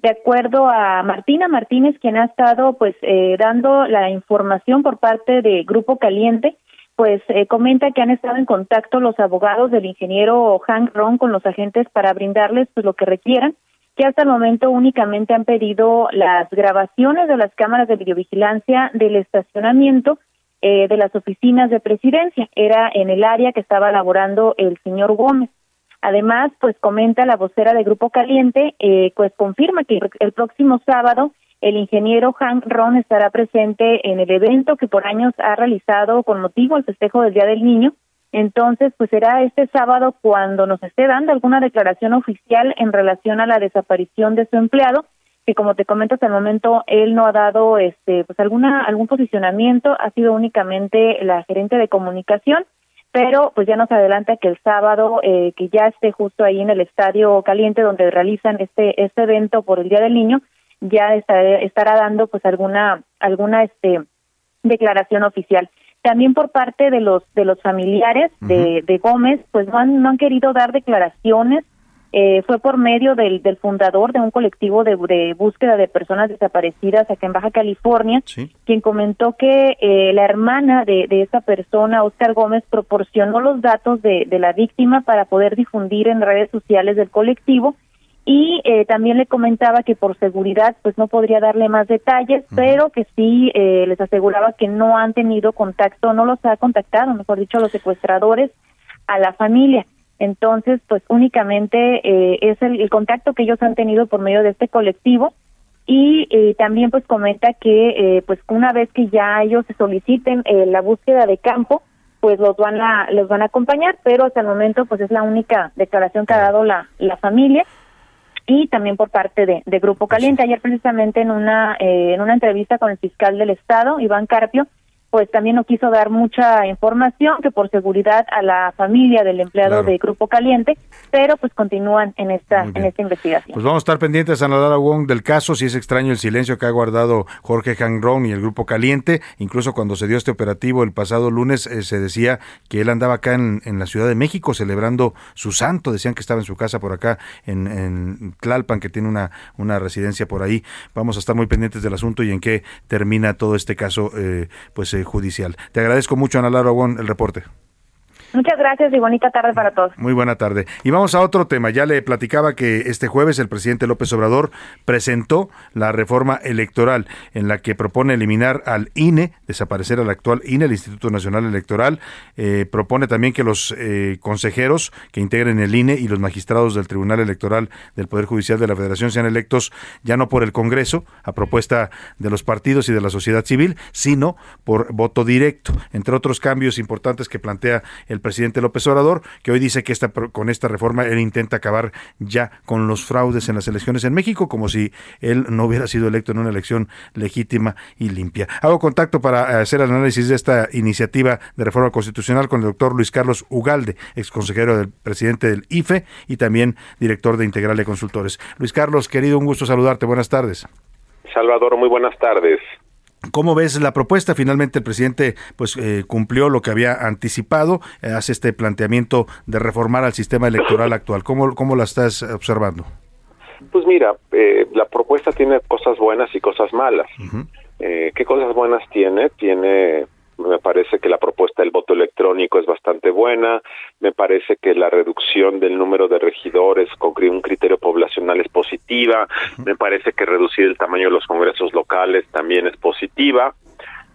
De acuerdo a Martina Martínez, quien ha estado pues eh, dando la información por parte de Grupo Caliente, pues eh, comenta que han estado en contacto los abogados del ingeniero Hank Ron con los agentes para brindarles pues lo que requieran que hasta el momento únicamente han pedido las grabaciones de las cámaras de videovigilancia del estacionamiento eh, de las oficinas de presidencia. Era en el área que estaba laborando el señor Gómez. Además, pues comenta la vocera de Grupo Caliente, eh, pues confirma que el próximo sábado el ingeniero Hank Ron estará presente en el evento que por años ha realizado con motivo al festejo del Día del Niño entonces, pues será este sábado cuando nos esté dando alguna declaración oficial en relación a la desaparición de su empleado, que como te comento hasta el momento él no ha dado este pues alguna algún posicionamiento, ha sido únicamente la gerente de comunicación, pero pues ya nos adelanta que el sábado eh, que ya esté justo ahí en el estadio caliente donde realizan este este evento por el Día del Niño, ya estará, estará dando pues alguna alguna este declaración oficial. También por parte de los de los familiares de, de Gómez, pues no han, no han querido dar declaraciones. Eh, fue por medio del, del fundador de un colectivo de, de búsqueda de personas desaparecidas acá en Baja California, quien comentó que eh, la hermana de, de esa persona, Oscar Gómez, proporcionó los datos de, de la víctima para poder difundir en redes sociales del colectivo y eh, también le comentaba que por seguridad pues no podría darle más detalles, pero que sí eh, les aseguraba que no han tenido contacto, no los ha contactado, mejor dicho, los secuestradores a la familia. Entonces, pues únicamente eh, es el, el, contacto que ellos han tenido por medio de este colectivo. Y eh, también pues comenta que eh, pues una vez que ya ellos se soliciten eh, la búsqueda de campo, pues los van a los van a acompañar, pero hasta el momento pues es la única declaración que ha dado la la familia y también por parte de, de Grupo Caliente. Ayer precisamente en una eh, en una entrevista con el fiscal del estado, Iván Carpio, pues también no quiso dar mucha información que por seguridad a la familia del empleado Claro. de Grupo Caliente, pero pues continúan en esta en esta investigación. Pues vamos a estar pendientes, Ana Lara Wong, del caso. Si es extraño el silencio que ha guardado Jorge Hangron y el Grupo Caliente. Incluso cuando se dio este operativo el pasado lunes, eh, se decía que él andaba acá en, en la Ciudad de México celebrando su santo. Decían que estaba en su casa por acá, en, en Tlalpan, que tiene una, una residencia por ahí. Vamos a estar muy pendientes del asunto y en qué termina todo este caso eh, pues eh, judicial. Te agradezco mucho, Ana Lara Wong, el reporte. Muchas gracias y bonita tarde para todos. Muy buena tarde. Y vamos a otro tema. Ya le platicaba que este jueves el presidente López Obrador presentó la reforma electoral en la que propone eliminar al INE, desaparecer al actual INE, el Instituto Nacional Electoral. Eh, propone también que los eh, consejeros que integren el INE y los magistrados del Tribunal Electoral del Poder Judicial de la Federación sean electos ya no por el Congreso, a propuesta de los partidos y de la sociedad civil, sino por voto directo. Entre otros cambios importantes que plantea el presidente López Obrador, que hoy dice que esta, con esta reforma él intenta acabar ya con los fraudes en las elecciones en México, como si él no hubiera sido electo en una elección legítima y limpia. Hago contacto para hacer el análisis de esta iniciativa de reforma constitucional con el doctor Luis Carlos Ugalde, ex consejero del presidente del IFE y también director de Integral de Consultores. Luis Carlos, querido, un gusto saludarte. Buenas tardes. Salvador, muy buenas tardes. ¿Cómo ves la propuesta? Finalmente el presidente pues eh, cumplió lo que había anticipado, eh, hace este planteamiento de reformar al sistema electoral actual. ¿Cómo, cómo la estás observando? Pues mira, eh, la propuesta tiene cosas buenas y cosas malas. Eh, ¿Qué cosas buenas tiene? Tiene, me parece que la propuesta del voto electrónico es bastante buena, me parece que la reducción del número de regidores con un criterio poblacional es positiva, me parece que reducir el tamaño de los congresos locales también es positiva.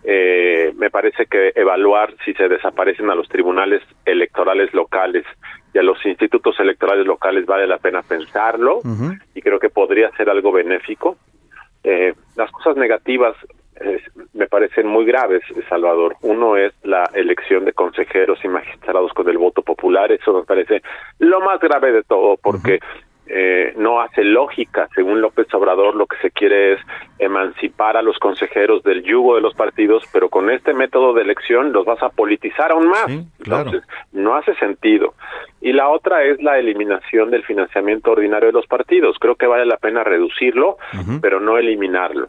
Eh, me parece que evaluar si se desaparecen a los tribunales electorales locales y a los institutos electorales locales vale la pena pensarlo y creo que podría ser algo benéfico. Eh, las cosas negativas eh, me parecen muy graves, Salvador. Uno es la elección de consejeros y magistrados con el voto popular. Eso me parece lo más grave de todo, porque eh, no hace lógica. Según López Obrador, lo que se quiere es emancipar a los consejeros del yugo de los partidos, pero con este método de elección los vas a politizar aún más. Entonces, no hace sentido. Y la otra es la eliminación del financiamiento ordinario de los partidos. Creo que vale la pena reducirlo, pero no eliminarlo.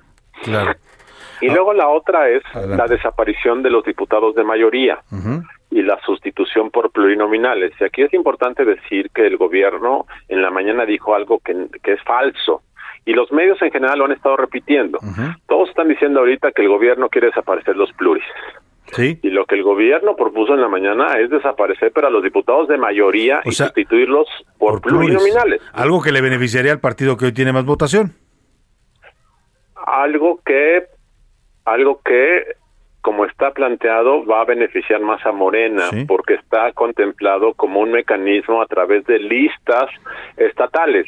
Y luego la otra es la desaparición de los diputados de mayoría y la sustitución por plurinominales. Y aquí es importante decir que el gobierno en la mañana dijo algo que, que es falso. Y los medios en general lo han estado repitiendo. Todos están diciendo ahorita que el gobierno quiere desaparecer los pluris. Sí. Y lo que el gobierno propuso en la mañana es desaparecer pero a los diputados de mayoría y sustituirlos por, plurinominales. Algo que le beneficiaría al partido que hoy tiene más votación. Algo que algo que como está planteado, va a beneficiar más a Morena, porque está contemplado como un mecanismo a través de listas estatales.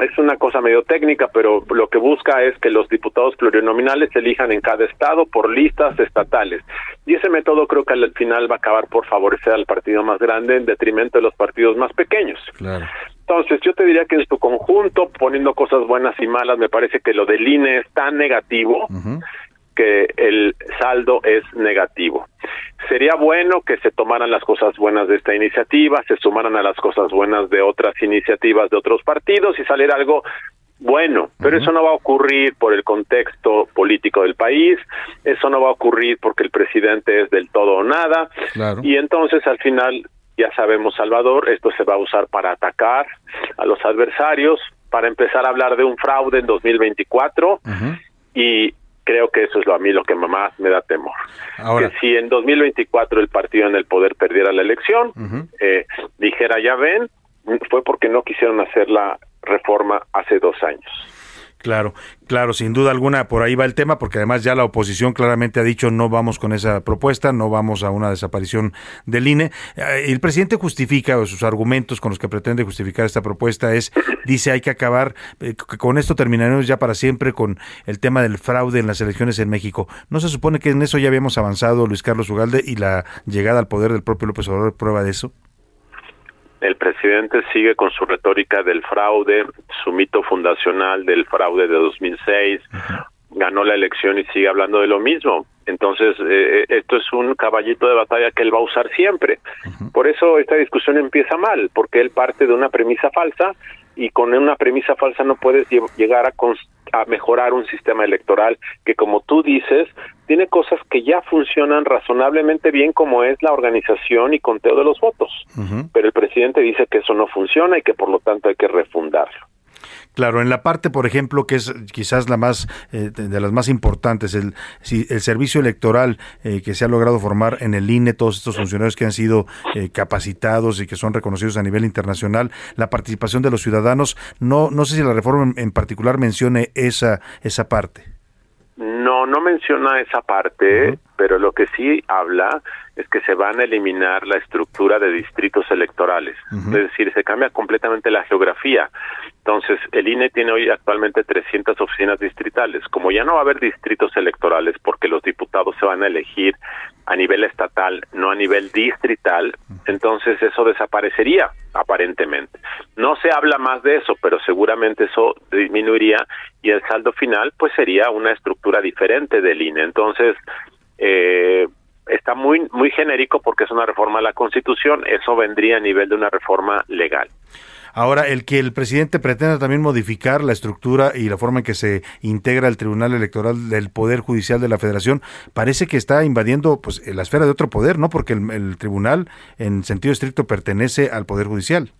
Es una cosa medio técnica, pero lo que busca es que los diputados plurinominales se elijan en cada estado por listas estatales. Y ese método creo que al final va a acabar por favorecer al partido más grande en detrimento de los partidos más pequeños. Entonces, yo te diría que en su conjunto, poniendo cosas buenas y malas, me parece que lo del INE es tan negativo que el saldo es negativo. Sería bueno que se tomaran las cosas buenas de esta iniciativa, se sumaran a las cosas buenas de otras iniciativas de otros partidos y saliera algo bueno, pero eso no va a ocurrir por el contexto político del país, eso no va a ocurrir porque el presidente es del todo o nada, y entonces al final, ya sabemos, Salvador, esto se va a usar para atacar a los adversarios, para empezar a hablar de un fraude en 2024, y creo que eso es lo a mí lo que más me da temor. Que si en 2024 el partido en el poder perdiera la elección, eh, dijera, ya ven, fue porque no quisieron hacer la reforma hace dos años. Claro, claro, sin duda alguna por ahí va el tema, porque además ya la oposición claramente ha dicho no vamos con esa propuesta, no vamos a una desaparición del INE. Eh, el presidente justifica sus argumentos con los que pretende justificar esta propuesta es, dice hay que acabar, eh, con esto terminaremos ya para siempre con el tema del fraude en las elecciones en México. ¿No se supone que en eso ya habíamos avanzado Luis Carlos Ugalde y la llegada al poder del propio López Obrador prueba de eso? El presidente sigue con su retórica del fraude, su mito fundacional del fraude de 2006, ganó la elección y sigue hablando de lo mismo. Entonces, eh, esto es un caballito de batalla que él va a usar siempre. Por eso esta discusión empieza mal, porque él parte de una premisa falsa y con una premisa falsa no puedes llegar a, a mejorar un sistema electoral que, como tú dices, tiene cosas que ya funcionan razonablemente bien como es la organización y conteo de los votos. Pero el presidente dice que eso no funciona y que por lo tanto hay que refundarlo. Claro, en la parte, por ejemplo, que es quizás la más eh, de las más importantes, el, el servicio electoral eh, que se ha logrado formar en el INE, todos estos funcionarios que han sido eh, capacitados y que son reconocidos a nivel internacional, la participación de los ciudadanos, no, no sé si la reforma en particular mencione esa, esa parte. No, no menciona esa parte, pero lo que sí habla es que se van a eliminar la estructura de distritos electorales. Es decir, se cambia completamente la geografía. Entonces, el INE tiene hoy actualmente 300 oficinas distritales. Como ya no va a haber distritos electorales porque los diputados se van a elegir a nivel estatal, no a nivel distrital, entonces eso desaparecería aparentemente. No se habla más de eso, pero seguramente eso disminuiría y el saldo final pues sería una estructura diferente del INE. Entonces, eh, está muy muy genérico porque es una reforma a la Constitución, eso vendría a nivel de una reforma legal. Ahora, el que el presidente pretenda también modificar la estructura y la forma en que se integra el Tribunal Electoral del Poder Judicial de la Federación, parece que está invadiendo pues la esfera de otro poder, ¿no? Porque el, el tribunal, en sentido estricto, pertenece al Poder Judicial.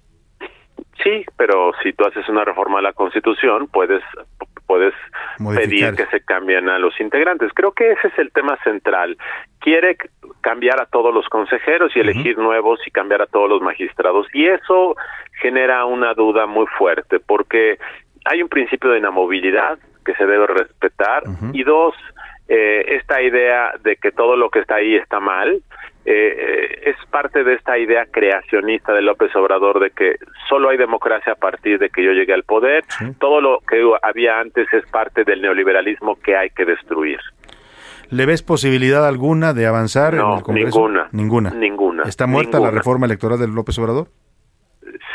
Sí, pero si tú haces una reforma a la Constitución, puedes puedes Modificar. pedir que se cambien a los integrantes. Creo que ese es el tema central. Quiere cambiar a todos los consejeros y elegir nuevos y cambiar a todos los magistrados. Y eso genera una duda muy fuerte, porque hay un principio de inamovilidad que se debe respetar y dos, eh, esta idea de que todo lo que está ahí está mal, eh, eh, es parte de esta idea creacionista de López Obrador de que solo hay democracia a partir de que yo llegue al poder, todo lo que había antes es parte del neoliberalismo que hay que destruir. ¿Le ves posibilidad alguna de avanzar en el Congreso? ninguna. Ninguna. Ninguna. ¿Está muerta la reforma electoral del López Obrador?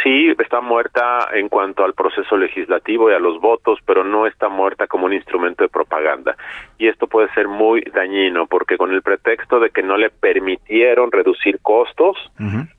Sí, está muerta en cuanto al proceso legislativo y a los votos, pero no está muerta como un instrumento de propaganda. Y esto puede ser muy dañino, porque con el pretexto de que no le permitieron reducir costos,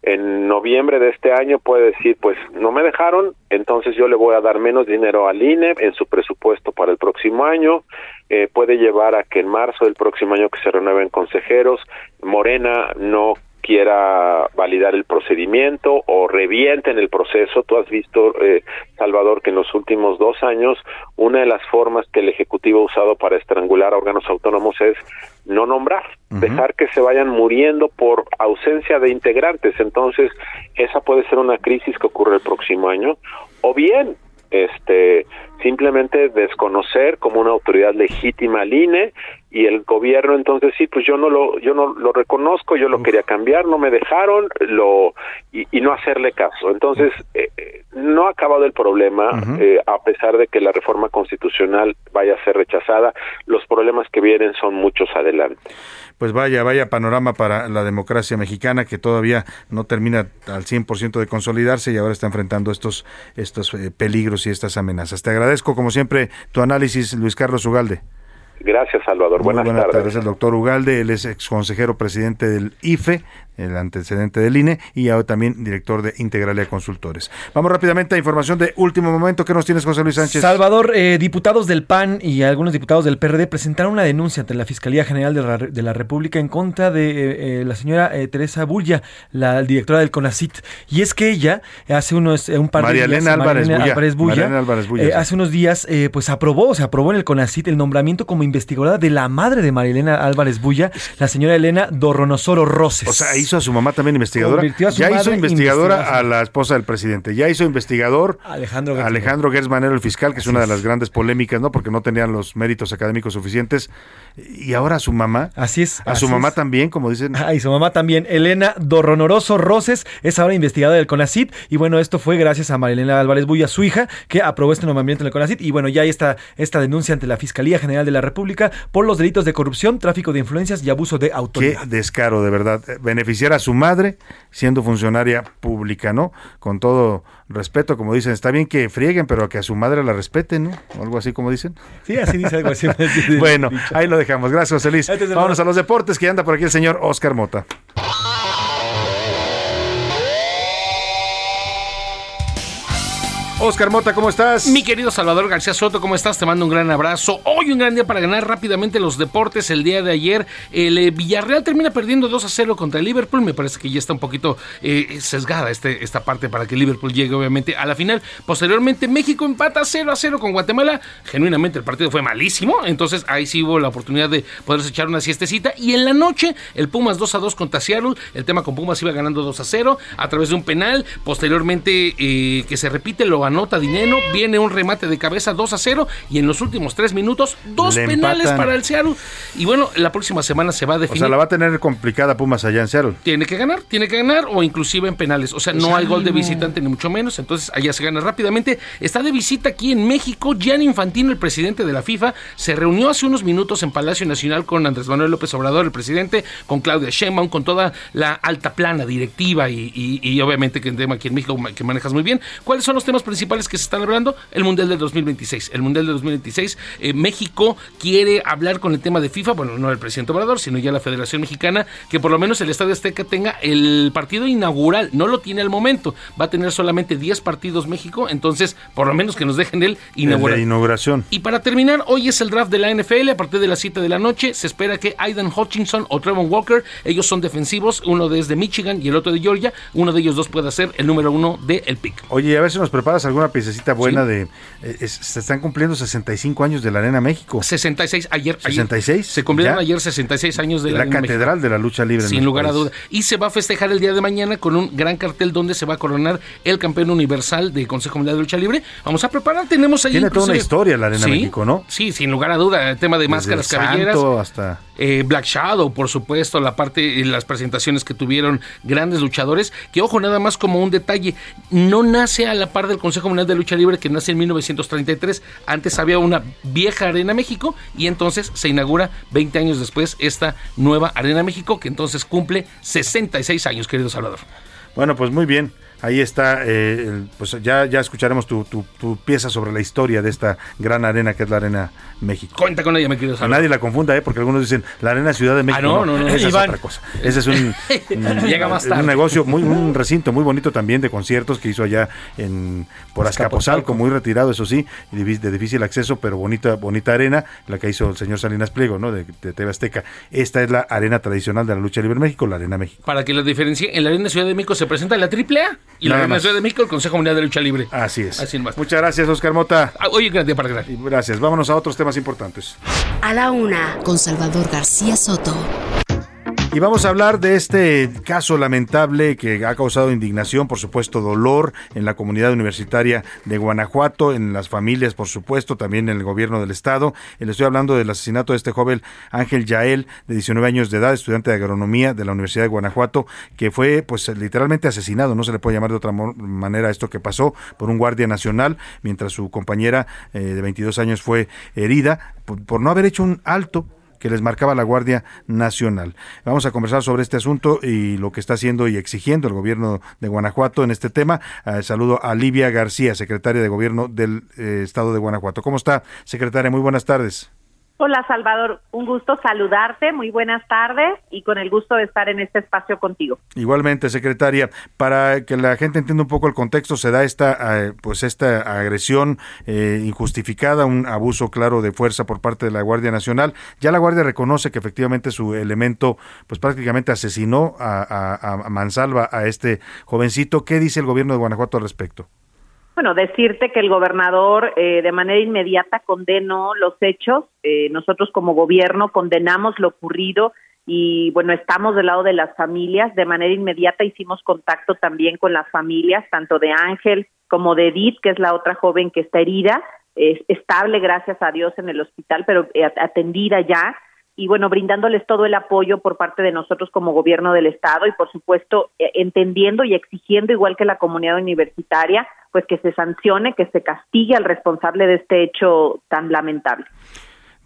en noviembre de este año puede decir, pues no me dejaron, entonces yo le voy a dar menos dinero al INE en su presupuesto para el próximo año. Eh, puede llevar a que en marzo del próximo año que se renueven consejeros, Morena no quiera validar el procedimiento o revienten el proceso. Tú has visto, eh, Salvador, que en los últimos dos años una de las formas que el Ejecutivo ha usado para estrangular a órganos autónomos es no nombrar, dejar que se vayan muriendo por ausencia de integrantes. Entonces, esa puede ser una crisis que ocurre el próximo año. O bien, este simplemente desconocer como una autoridad legítima al INE y el gobierno entonces sí pues yo no lo yo no lo reconozco yo lo quería cambiar no me dejaron lo y, y no hacerle caso. Entonces eh, eh, no ha acabado el problema eh, a pesar de que la reforma constitucional vaya a ser rechazada los problemas que vienen son muchos adelante Pues vaya, vaya panorama para la democracia mexicana que todavía no termina al 100% de consolidarse y ahora está enfrentando estos, estos eh, peligros y estas amenazas. Te agradezco, como siempre, tu análisis, Luis Carlos Ugalde. gracias Salvador Muy buenas, buenas tardes. tardes, el doctor Ugalde, él es ex consejero presidente del IFE, el antecedente del INE, y ahora también director de Integralia Consultores. Vamos rápidamente a información de último momento. ¿Qué nos tienes, José Luis Sánchez? Salvador, eh, diputados del PAN y algunos diputados del PRD presentaron una denuncia ante la Fiscalía General de la, de la República en contra de eh, eh, la señora eh, Teresa Bulla, la directora del CONACIT. Y es que ella hace unos eh, un par María de días, Elena Álvarez María Elena Bulla. Álvarez Bulla, Elena Álvarez Bulla, sí. hace unos días eh, pues aprobó, se aprobó en el CONACIT el nombramiento como investigadora de la madre de María Elena Álvarez Bulla, la señora Elena Dorronosoro Roses. O sea, hizo a su mamá también investigadora. Convirtió a su ya hizo investigadora a la esposa del presidente. Ya hizo investigador Alejandro Gertz Alejandro Gertz Manero, el fiscal, que es una de las grandes polémicas, ¿no? Porque no tenían los méritos académicos suficientes. Y ahora a su mamá. Así es. A su así mamá es. también, como dicen. Ah, y su mamá también, Elena Dorronoroso Roses, es ahora investigadora del CONACIT. Y bueno, esto fue gracias a Marilena Álvarez Bulla, su hija, que aprobó este nombramiento en el CONACIT. Y bueno, ya hay esta, esta denuncia ante la Fiscalía General de la República por los delitos de corrupción, tráfico de influencias y abuso de Qué autoridad. descaro, de verdad. Eh, Beneficiar a su madre siendo funcionaria pública, ¿no? Con todo respeto, como dicen, está bien que frieguen, pero que a su madre la respeten, ¿no? O algo así como dicen. Sí, así dice algo así. <laughs> bueno, ahí lo dejamos. Gracias, José Luis. Vámonos a los deportes, que anda por aquí el señor Oscar Mota. Oscar Mota, ¿cómo estás? Mi querido Salvador García Soto, ¿cómo estás? Te mando un gran abrazo. Hoy un gran día para ganar rápidamente los deportes. El día de ayer, el eh, Villarreal termina perdiendo 2 a 0 contra el Liverpool. Me parece que ya está un poquito eh, sesgada este, esta parte para que Liverpool llegue, obviamente, a la final. Posteriormente, México empata 0 a 0 con Guatemala. Genuinamente, el partido fue malísimo. Entonces, ahí sí hubo la oportunidad de poderse echar una siestecita. Y en la noche, el Pumas 2 a 2 contra Seattle. El tema con Pumas iba ganando 2 a 0 a través de un penal. Posteriormente, eh, que se repite, lo anota Dinero. Viene un remate de cabeza 2 a 0. Y en los últimos 3 minutos, dos Le penales empatan. para el Seattle. Y bueno, la próxima semana se va a O definir. sea, la va a tener complicada Pumas allá en Seattle. Tiene que ganar, tiene que ganar o inclusive en penales. O sea, no hay gol de visitante ni mucho menos. Entonces allá se gana rápidamente. Está de visita aquí en México. Gianni Infantino, el presidente de la FIFA, se reunió hace unos minutos en Palacio Nacional con Andrés Manuel López Obrador, el presidente, con Claudia Sheinbaum, con toda la alta plana directiva y, y- y obviamente que el tema aquí en México que manejas muy bien. ¿Cuáles son los temas principales? Principales que se están hablando, el Mundial del 2026. El Mundial del 2026, eh, México quiere hablar con el tema de FIFA, bueno, no el presidente Obrador, sino ya la Federación Mexicana, que por lo menos el Estadio Azteca tenga el partido inaugural. No lo tiene al momento, va a tener solamente 10 partidos México, entonces por lo menos que nos dejen el inaugural. de inauguración. Y para terminar, hoy es el draft de la NFL, a partir de las 7 de la noche, se espera que Aidan Hutchinson o Trevor Walker, ellos son defensivos, uno desde Michigan y el otro de Georgia, uno de ellos dos puede ser el número uno del el pick. Oye, a ver si nos preparas alguna piececita buena de... eh, es- se están cumpliendo 65 años de la Arena México. 66 ayer. ayer 66. se cumplieron ¿Ya? ayer 66 años de la, la, Arena México. catedral de la lucha libre. Sin lugar a duda. Y se va a festejar el día de mañana con un gran cartel donde se va a coronar el campeón universal del Consejo Mundial de Lucha Libre. Vamos a preparar, tenemos ahí. Tiene toda una historia la Arena Sí, México, ¿no? Sí, sin lugar a duda. El tema de Desde máscaras, el cabelleras. Hasta... Eh, Black Shadow, por supuesto, la parte, las presentaciones que tuvieron grandes luchadores, que ojo, nada más como un detalle, no nace a la par del Consejo Mundial de Lucha Libre que nace en 1933, antes había una vieja Arena México y entonces se inaugura 20 años después esta nueva Arena México que entonces cumple 66 años, querido Salvador. Bueno, pues muy bien. Ahí está, eh, el- pues ya, ya escucharemos tu, tu- tu pieza sobre la historia de esta gran arena que es la Arena México. Cuenta con ella, mi querido A nadie la confunda, ¿eh? porque algunos dicen la Arena Ciudad de México. no, no, no, Esa es otra cosa. Ese es un, <laughs> un- Llega más tarde. un negocio, muy, un recinto muy bonito también de conciertos que hizo allá en por Azcapotzalco, muy retirado, eso sí, de, difícil acceso, pero bonita, bonita arena, la que hizo el señor Salinas Pliego, ¿no? De, de TV Azteca. Esta es la arena tradicional de la lucha libre en México, la Arena México. Para que la diferencie, en la Arena Ciudad de México se presenta la AAA y la más. Ciudad de México el Consejo Mundial de Lucha Libre. Así es. Así más. Muchas gracias, Oscar Mota. Ah, Oye, día para ganar. Gracias. Vámonos a otros temas importantes. A la una, con Salvador García Soto. Y vamos a hablar de este caso lamentable que ha causado indignación, por supuesto dolor en la comunidad universitaria de Guanajuato, en las familias, por supuesto, también en el gobierno del estado. Le estoy hablando del asesinato de este joven Ángel Yael, de 19 años de edad, estudiante de agronomía de la Universidad de Guanajuato, que fue pues literalmente asesinado, no se le puede llamar de otra manera esto que pasó por un guardia nacional, mientras su compañera eh, de 22 años fue herida por no haber hecho un alto que les marcaba la Guardia Nacional. Vamos a conversar sobre este asunto y lo que está haciendo y exigiendo el gobierno de Guanajuato en este tema. Eh, saludo a Livia García, secretaria de Gobierno del eh, Estado de Guanajuato. ¿Cómo está, secretaria? Muy buenas tardes. Hola Salvador, un gusto saludarte, muy buenas tardes y con el gusto de estar en este espacio contigo. Igualmente, secretaria, para que la gente entienda un poco el contexto, se da esta, eh, pues esta agresión eh, injustificada, un abuso claro de fuerza por parte de la Guardia Nacional. Ya la Guardia reconoce que efectivamente su elemento, pues prácticamente asesinó a, mansalva a este jovencito. ¿Qué dice el gobierno de Guanajuato al respecto? Bueno, decirte que el gobernador eh, de manera inmediata condenó los hechos, eh, nosotros como gobierno condenamos lo ocurrido y bueno, estamos del lado de las familias, de manera inmediata hicimos contacto también con las familias, tanto de Ángel como de Edith, que es la otra joven que está herida, es estable gracias a Dios en el hospital, pero eh, atendida ya. Y bueno, brindándoles todo el apoyo por parte de nosotros como gobierno del Estado y por supuesto eh, entendiendo y exigiendo, igual que la comunidad universitaria, pues que se sancione, que se castigue al responsable de este hecho tan lamentable.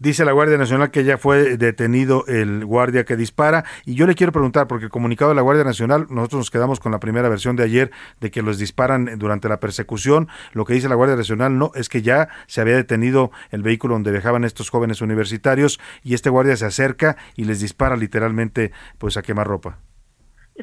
Dice la Guardia Nacional que ya fue detenido el guardia que dispara. Y yo le quiero preguntar, porque el comunicado de la Guardia Nacional, nosotros nos quedamos con la primera versión de ayer de que los disparan durante la persecución. Lo que dice la Guardia Nacional no es que ya se había detenido el vehículo donde viajaban estos jóvenes universitarios y este guardia se acerca y les dispara literalmente pues a quemarropa.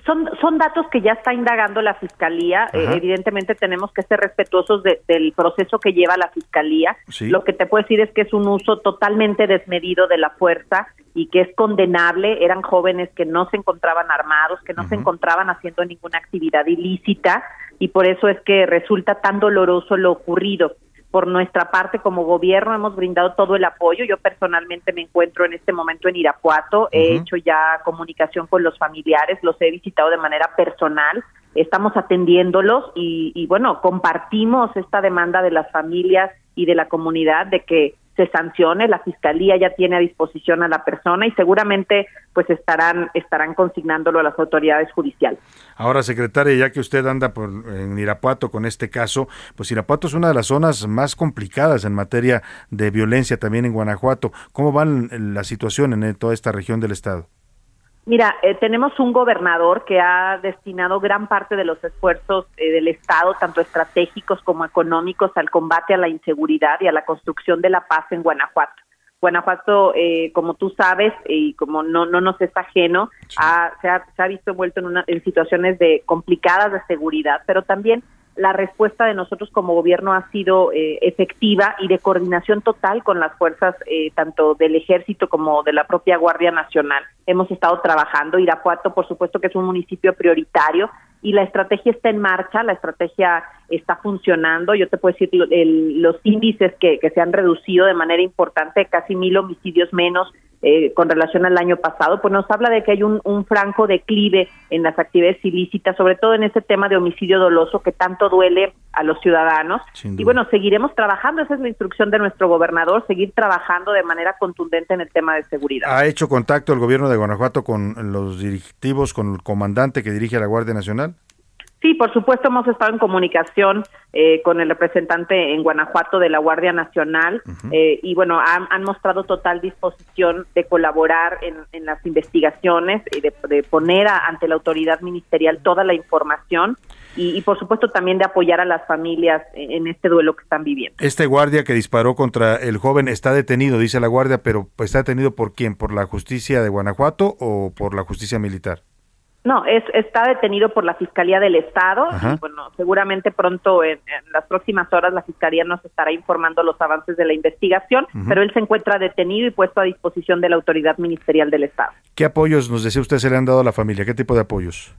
Son, son datos que ya está indagando la Fiscalía. Eh, evidentemente tenemos que ser respetuosos de- del proceso que lleva la Fiscalía. Sí. Lo que te puedo decir es que es un uso totalmente desmedido de la fuerza y que es condenable. Eran jóvenes que no se encontraban armados, que no se encontraban haciendo ninguna actividad ilícita y por eso es que resulta tan doloroso lo ocurrido. Por nuestra parte, como gobierno, hemos brindado todo el apoyo. Yo personalmente me encuentro en este momento en Irapuato. He hecho ya comunicación con los familiares, los he visitado de manera personal. Estamos atendiéndolos y, y bueno, compartimos esta demanda de las familias y de la comunidad de que se sancione. La fiscalía ya tiene a disposición a la persona y seguramente pues estarán estarán consignándolo a las autoridades judiciales. Ahora, secretaria, ya que usted anda por, en Irapuato con este caso, pues Irapuato es una de las zonas más complicadas en materia de violencia también en Guanajuato. ¿Cómo va la situación en toda esta región del estado? Mira, eh, tenemos un gobernador que ha destinado gran parte de los esfuerzos eh, del Estado, tanto estratégicos como económicos, al combate a la inseguridad y a la construcción de la paz en Guanajuato. Guanajuato, eh, como tú sabes, y como no, no nos es ajeno, ha- se, ha, se ha visto envuelto en, una, en situaciones de complicadas de seguridad, pero también la respuesta de nosotros como gobierno ha sido eh, efectiva y de coordinación total con las fuerzas eh, tanto del ejército como de la propia Guardia Nacional. Hemos estado trabajando. Irapuato, por supuesto, que es un municipio prioritario y la estrategia está en marcha, la estrategia está funcionando. Yo te puedo decir el- los índices que, que se han reducido de manera importante, casi mil homicidios menos eh, con relación al año pasado, pues nos habla de que hay un, un franco declive en las actividades ilícitas, sobre todo en ese tema de homicidio doloso que tanto duele a los ciudadanos. Y bueno, seguiremos trabajando, esa es la instrucción de nuestro gobernador, seguir trabajando de manera contundente en el tema de seguridad. ¿Ha hecho contacto el gobierno de Guanajuato con los directivos, con el comandante que dirige a la Guardia Nacional? Sí, por supuesto, hemos estado en comunicación eh, con el representante en Guanajuato de la Guardia Nacional eh, y bueno, han, han mostrado total disposición de colaborar en, en las investigaciones y de, de poner a- ante la autoridad ministerial toda la información y, y, por supuesto también de apoyar a las familias en, en este duelo que están viviendo. Este guardia que disparó contra el joven está detenido, dice la Guardia, pero pues, ¿está detenido por quién? ¿Por la justicia de Guanajuato o por la justicia militar? No, es, está detenido por la Fiscalía del Estado. Ajá. Y, bueno, seguramente pronto, en, en las próximas horas, la Fiscalía nos estará informando los avances de la investigación, pero él se encuentra detenido y puesto a disposición de la autoridad ministerial del Estado. ¿Qué apoyos, nos decía usted, se le han dado a la familia? ¿Qué tipo de apoyos?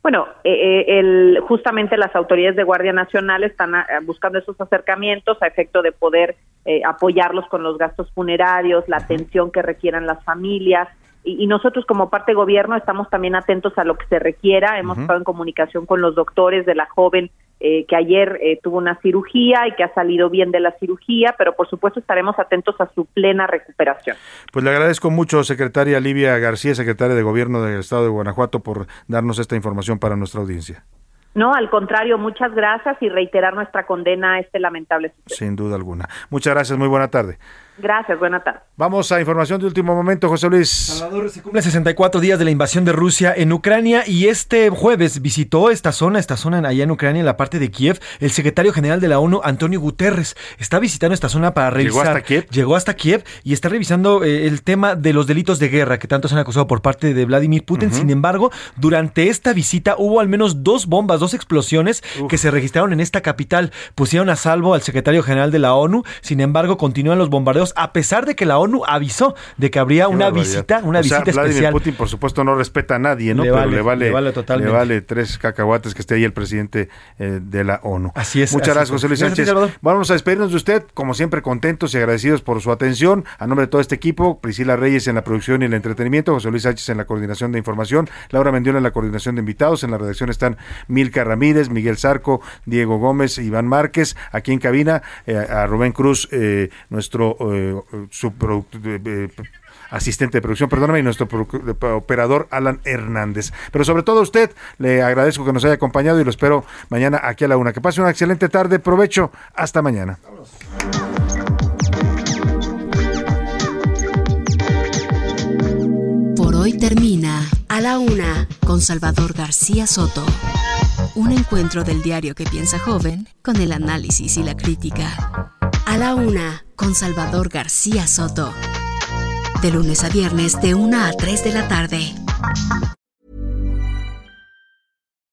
Bueno, eh, eh, el, justamente las autoridades de Guardia Nacional están ah, buscando esos acercamientos a efecto de poder eh, apoyarlos con los gastos funerarios, la atención que requieran las familias. Y, nosotros como parte de gobierno estamos también atentos a lo que se requiera. Hemos estado en comunicación con los doctores de la joven eh, que ayer eh, tuvo una cirugía y que ha salido bien de la cirugía, pero por supuesto estaremos atentos a su plena recuperación. Pues le agradezco mucho, secretaria Livia García, secretaria de Gobierno del Estado de Guanajuato, por darnos esta información para nuestra audiencia. No, al contrario, muchas gracias y reiterar nuestra condena a este lamentable suceso. Sin duda alguna. Muchas gracias, muy buena tarde. Gracias, buena tarde. Vamos a información de último momento, José Luis. Salvador, se cumplen 64 días de la invasión de Rusia en Ucrania y este jueves visitó esta zona, esta zona en- allá en Ucrania, en la parte de Kiev, el secretario general de la ONU, Antonio Guterres. Está visitando esta zona para ¿Llegó revisar. hasta Kiev? Llegó hasta Kiev y está revisando eh, el tema de los delitos de guerra que tanto se han acusado por parte de Vladimir Putin. Sin embargo, durante esta visita hubo al menos dos bombas, dos explosiones que se registraron en esta capital. Pusieron a salvo al secretario general de la ONU. Sin embargo, continúan los bombardeos a pesar de que la ONU avisó de que habría Qué una barbaridad. visita, una O sea, visita Vladimir especial. Putin, por supuesto, no respeta a nadie, ¿no? Le Pero vale, le vale, le vale totalmente. le vale tres cacahuates que esté ahí el presidente eh, de la ONU. Así es, Muchas así gracias. José Luis Gracias Sánchez. Vamos a despedirnos de usted, como siempre, contentos y agradecidos por su atención. A nombre de todo este equipo, Priscila Reyes en la producción y el entretenimiento, José Luis Sánchez en la coordinación de información, Laura Mendiola en la coordinación de invitados. En la redacción están Milka Ramírez, Miguel Zarco, Diego Gómez, Iván Márquez. Aquí en cabina, eh, a Rubén Cruz, eh, nuestro eh, subproductor. eh, asistente de producción, perdóname, y nuestro operador Alan Hernández. Pero sobre todo a usted, le agradezco que nos haya acompañado y lo espero mañana aquí a la una. Que pase una excelente tarde, provecho, hasta mañana. Por hoy termina A la Una con Salvador García Soto. Un encuentro del diario que piensa joven con el análisis y la crítica. A la Una con Salvador García Soto. De lunes a viernes de 1 a 3 de la tarde.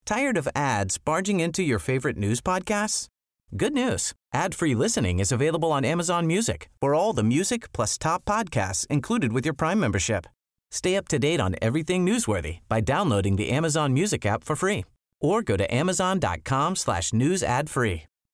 Tired of ads barging into your favorite news podcasts? Good news. Ad-free listening is available on Amazon Music for all the music plus top podcasts included with your Prime membership. Stay up to date on everything newsworthy by downloading the Amazon Music app for free or go to amazon.com slash news ad free.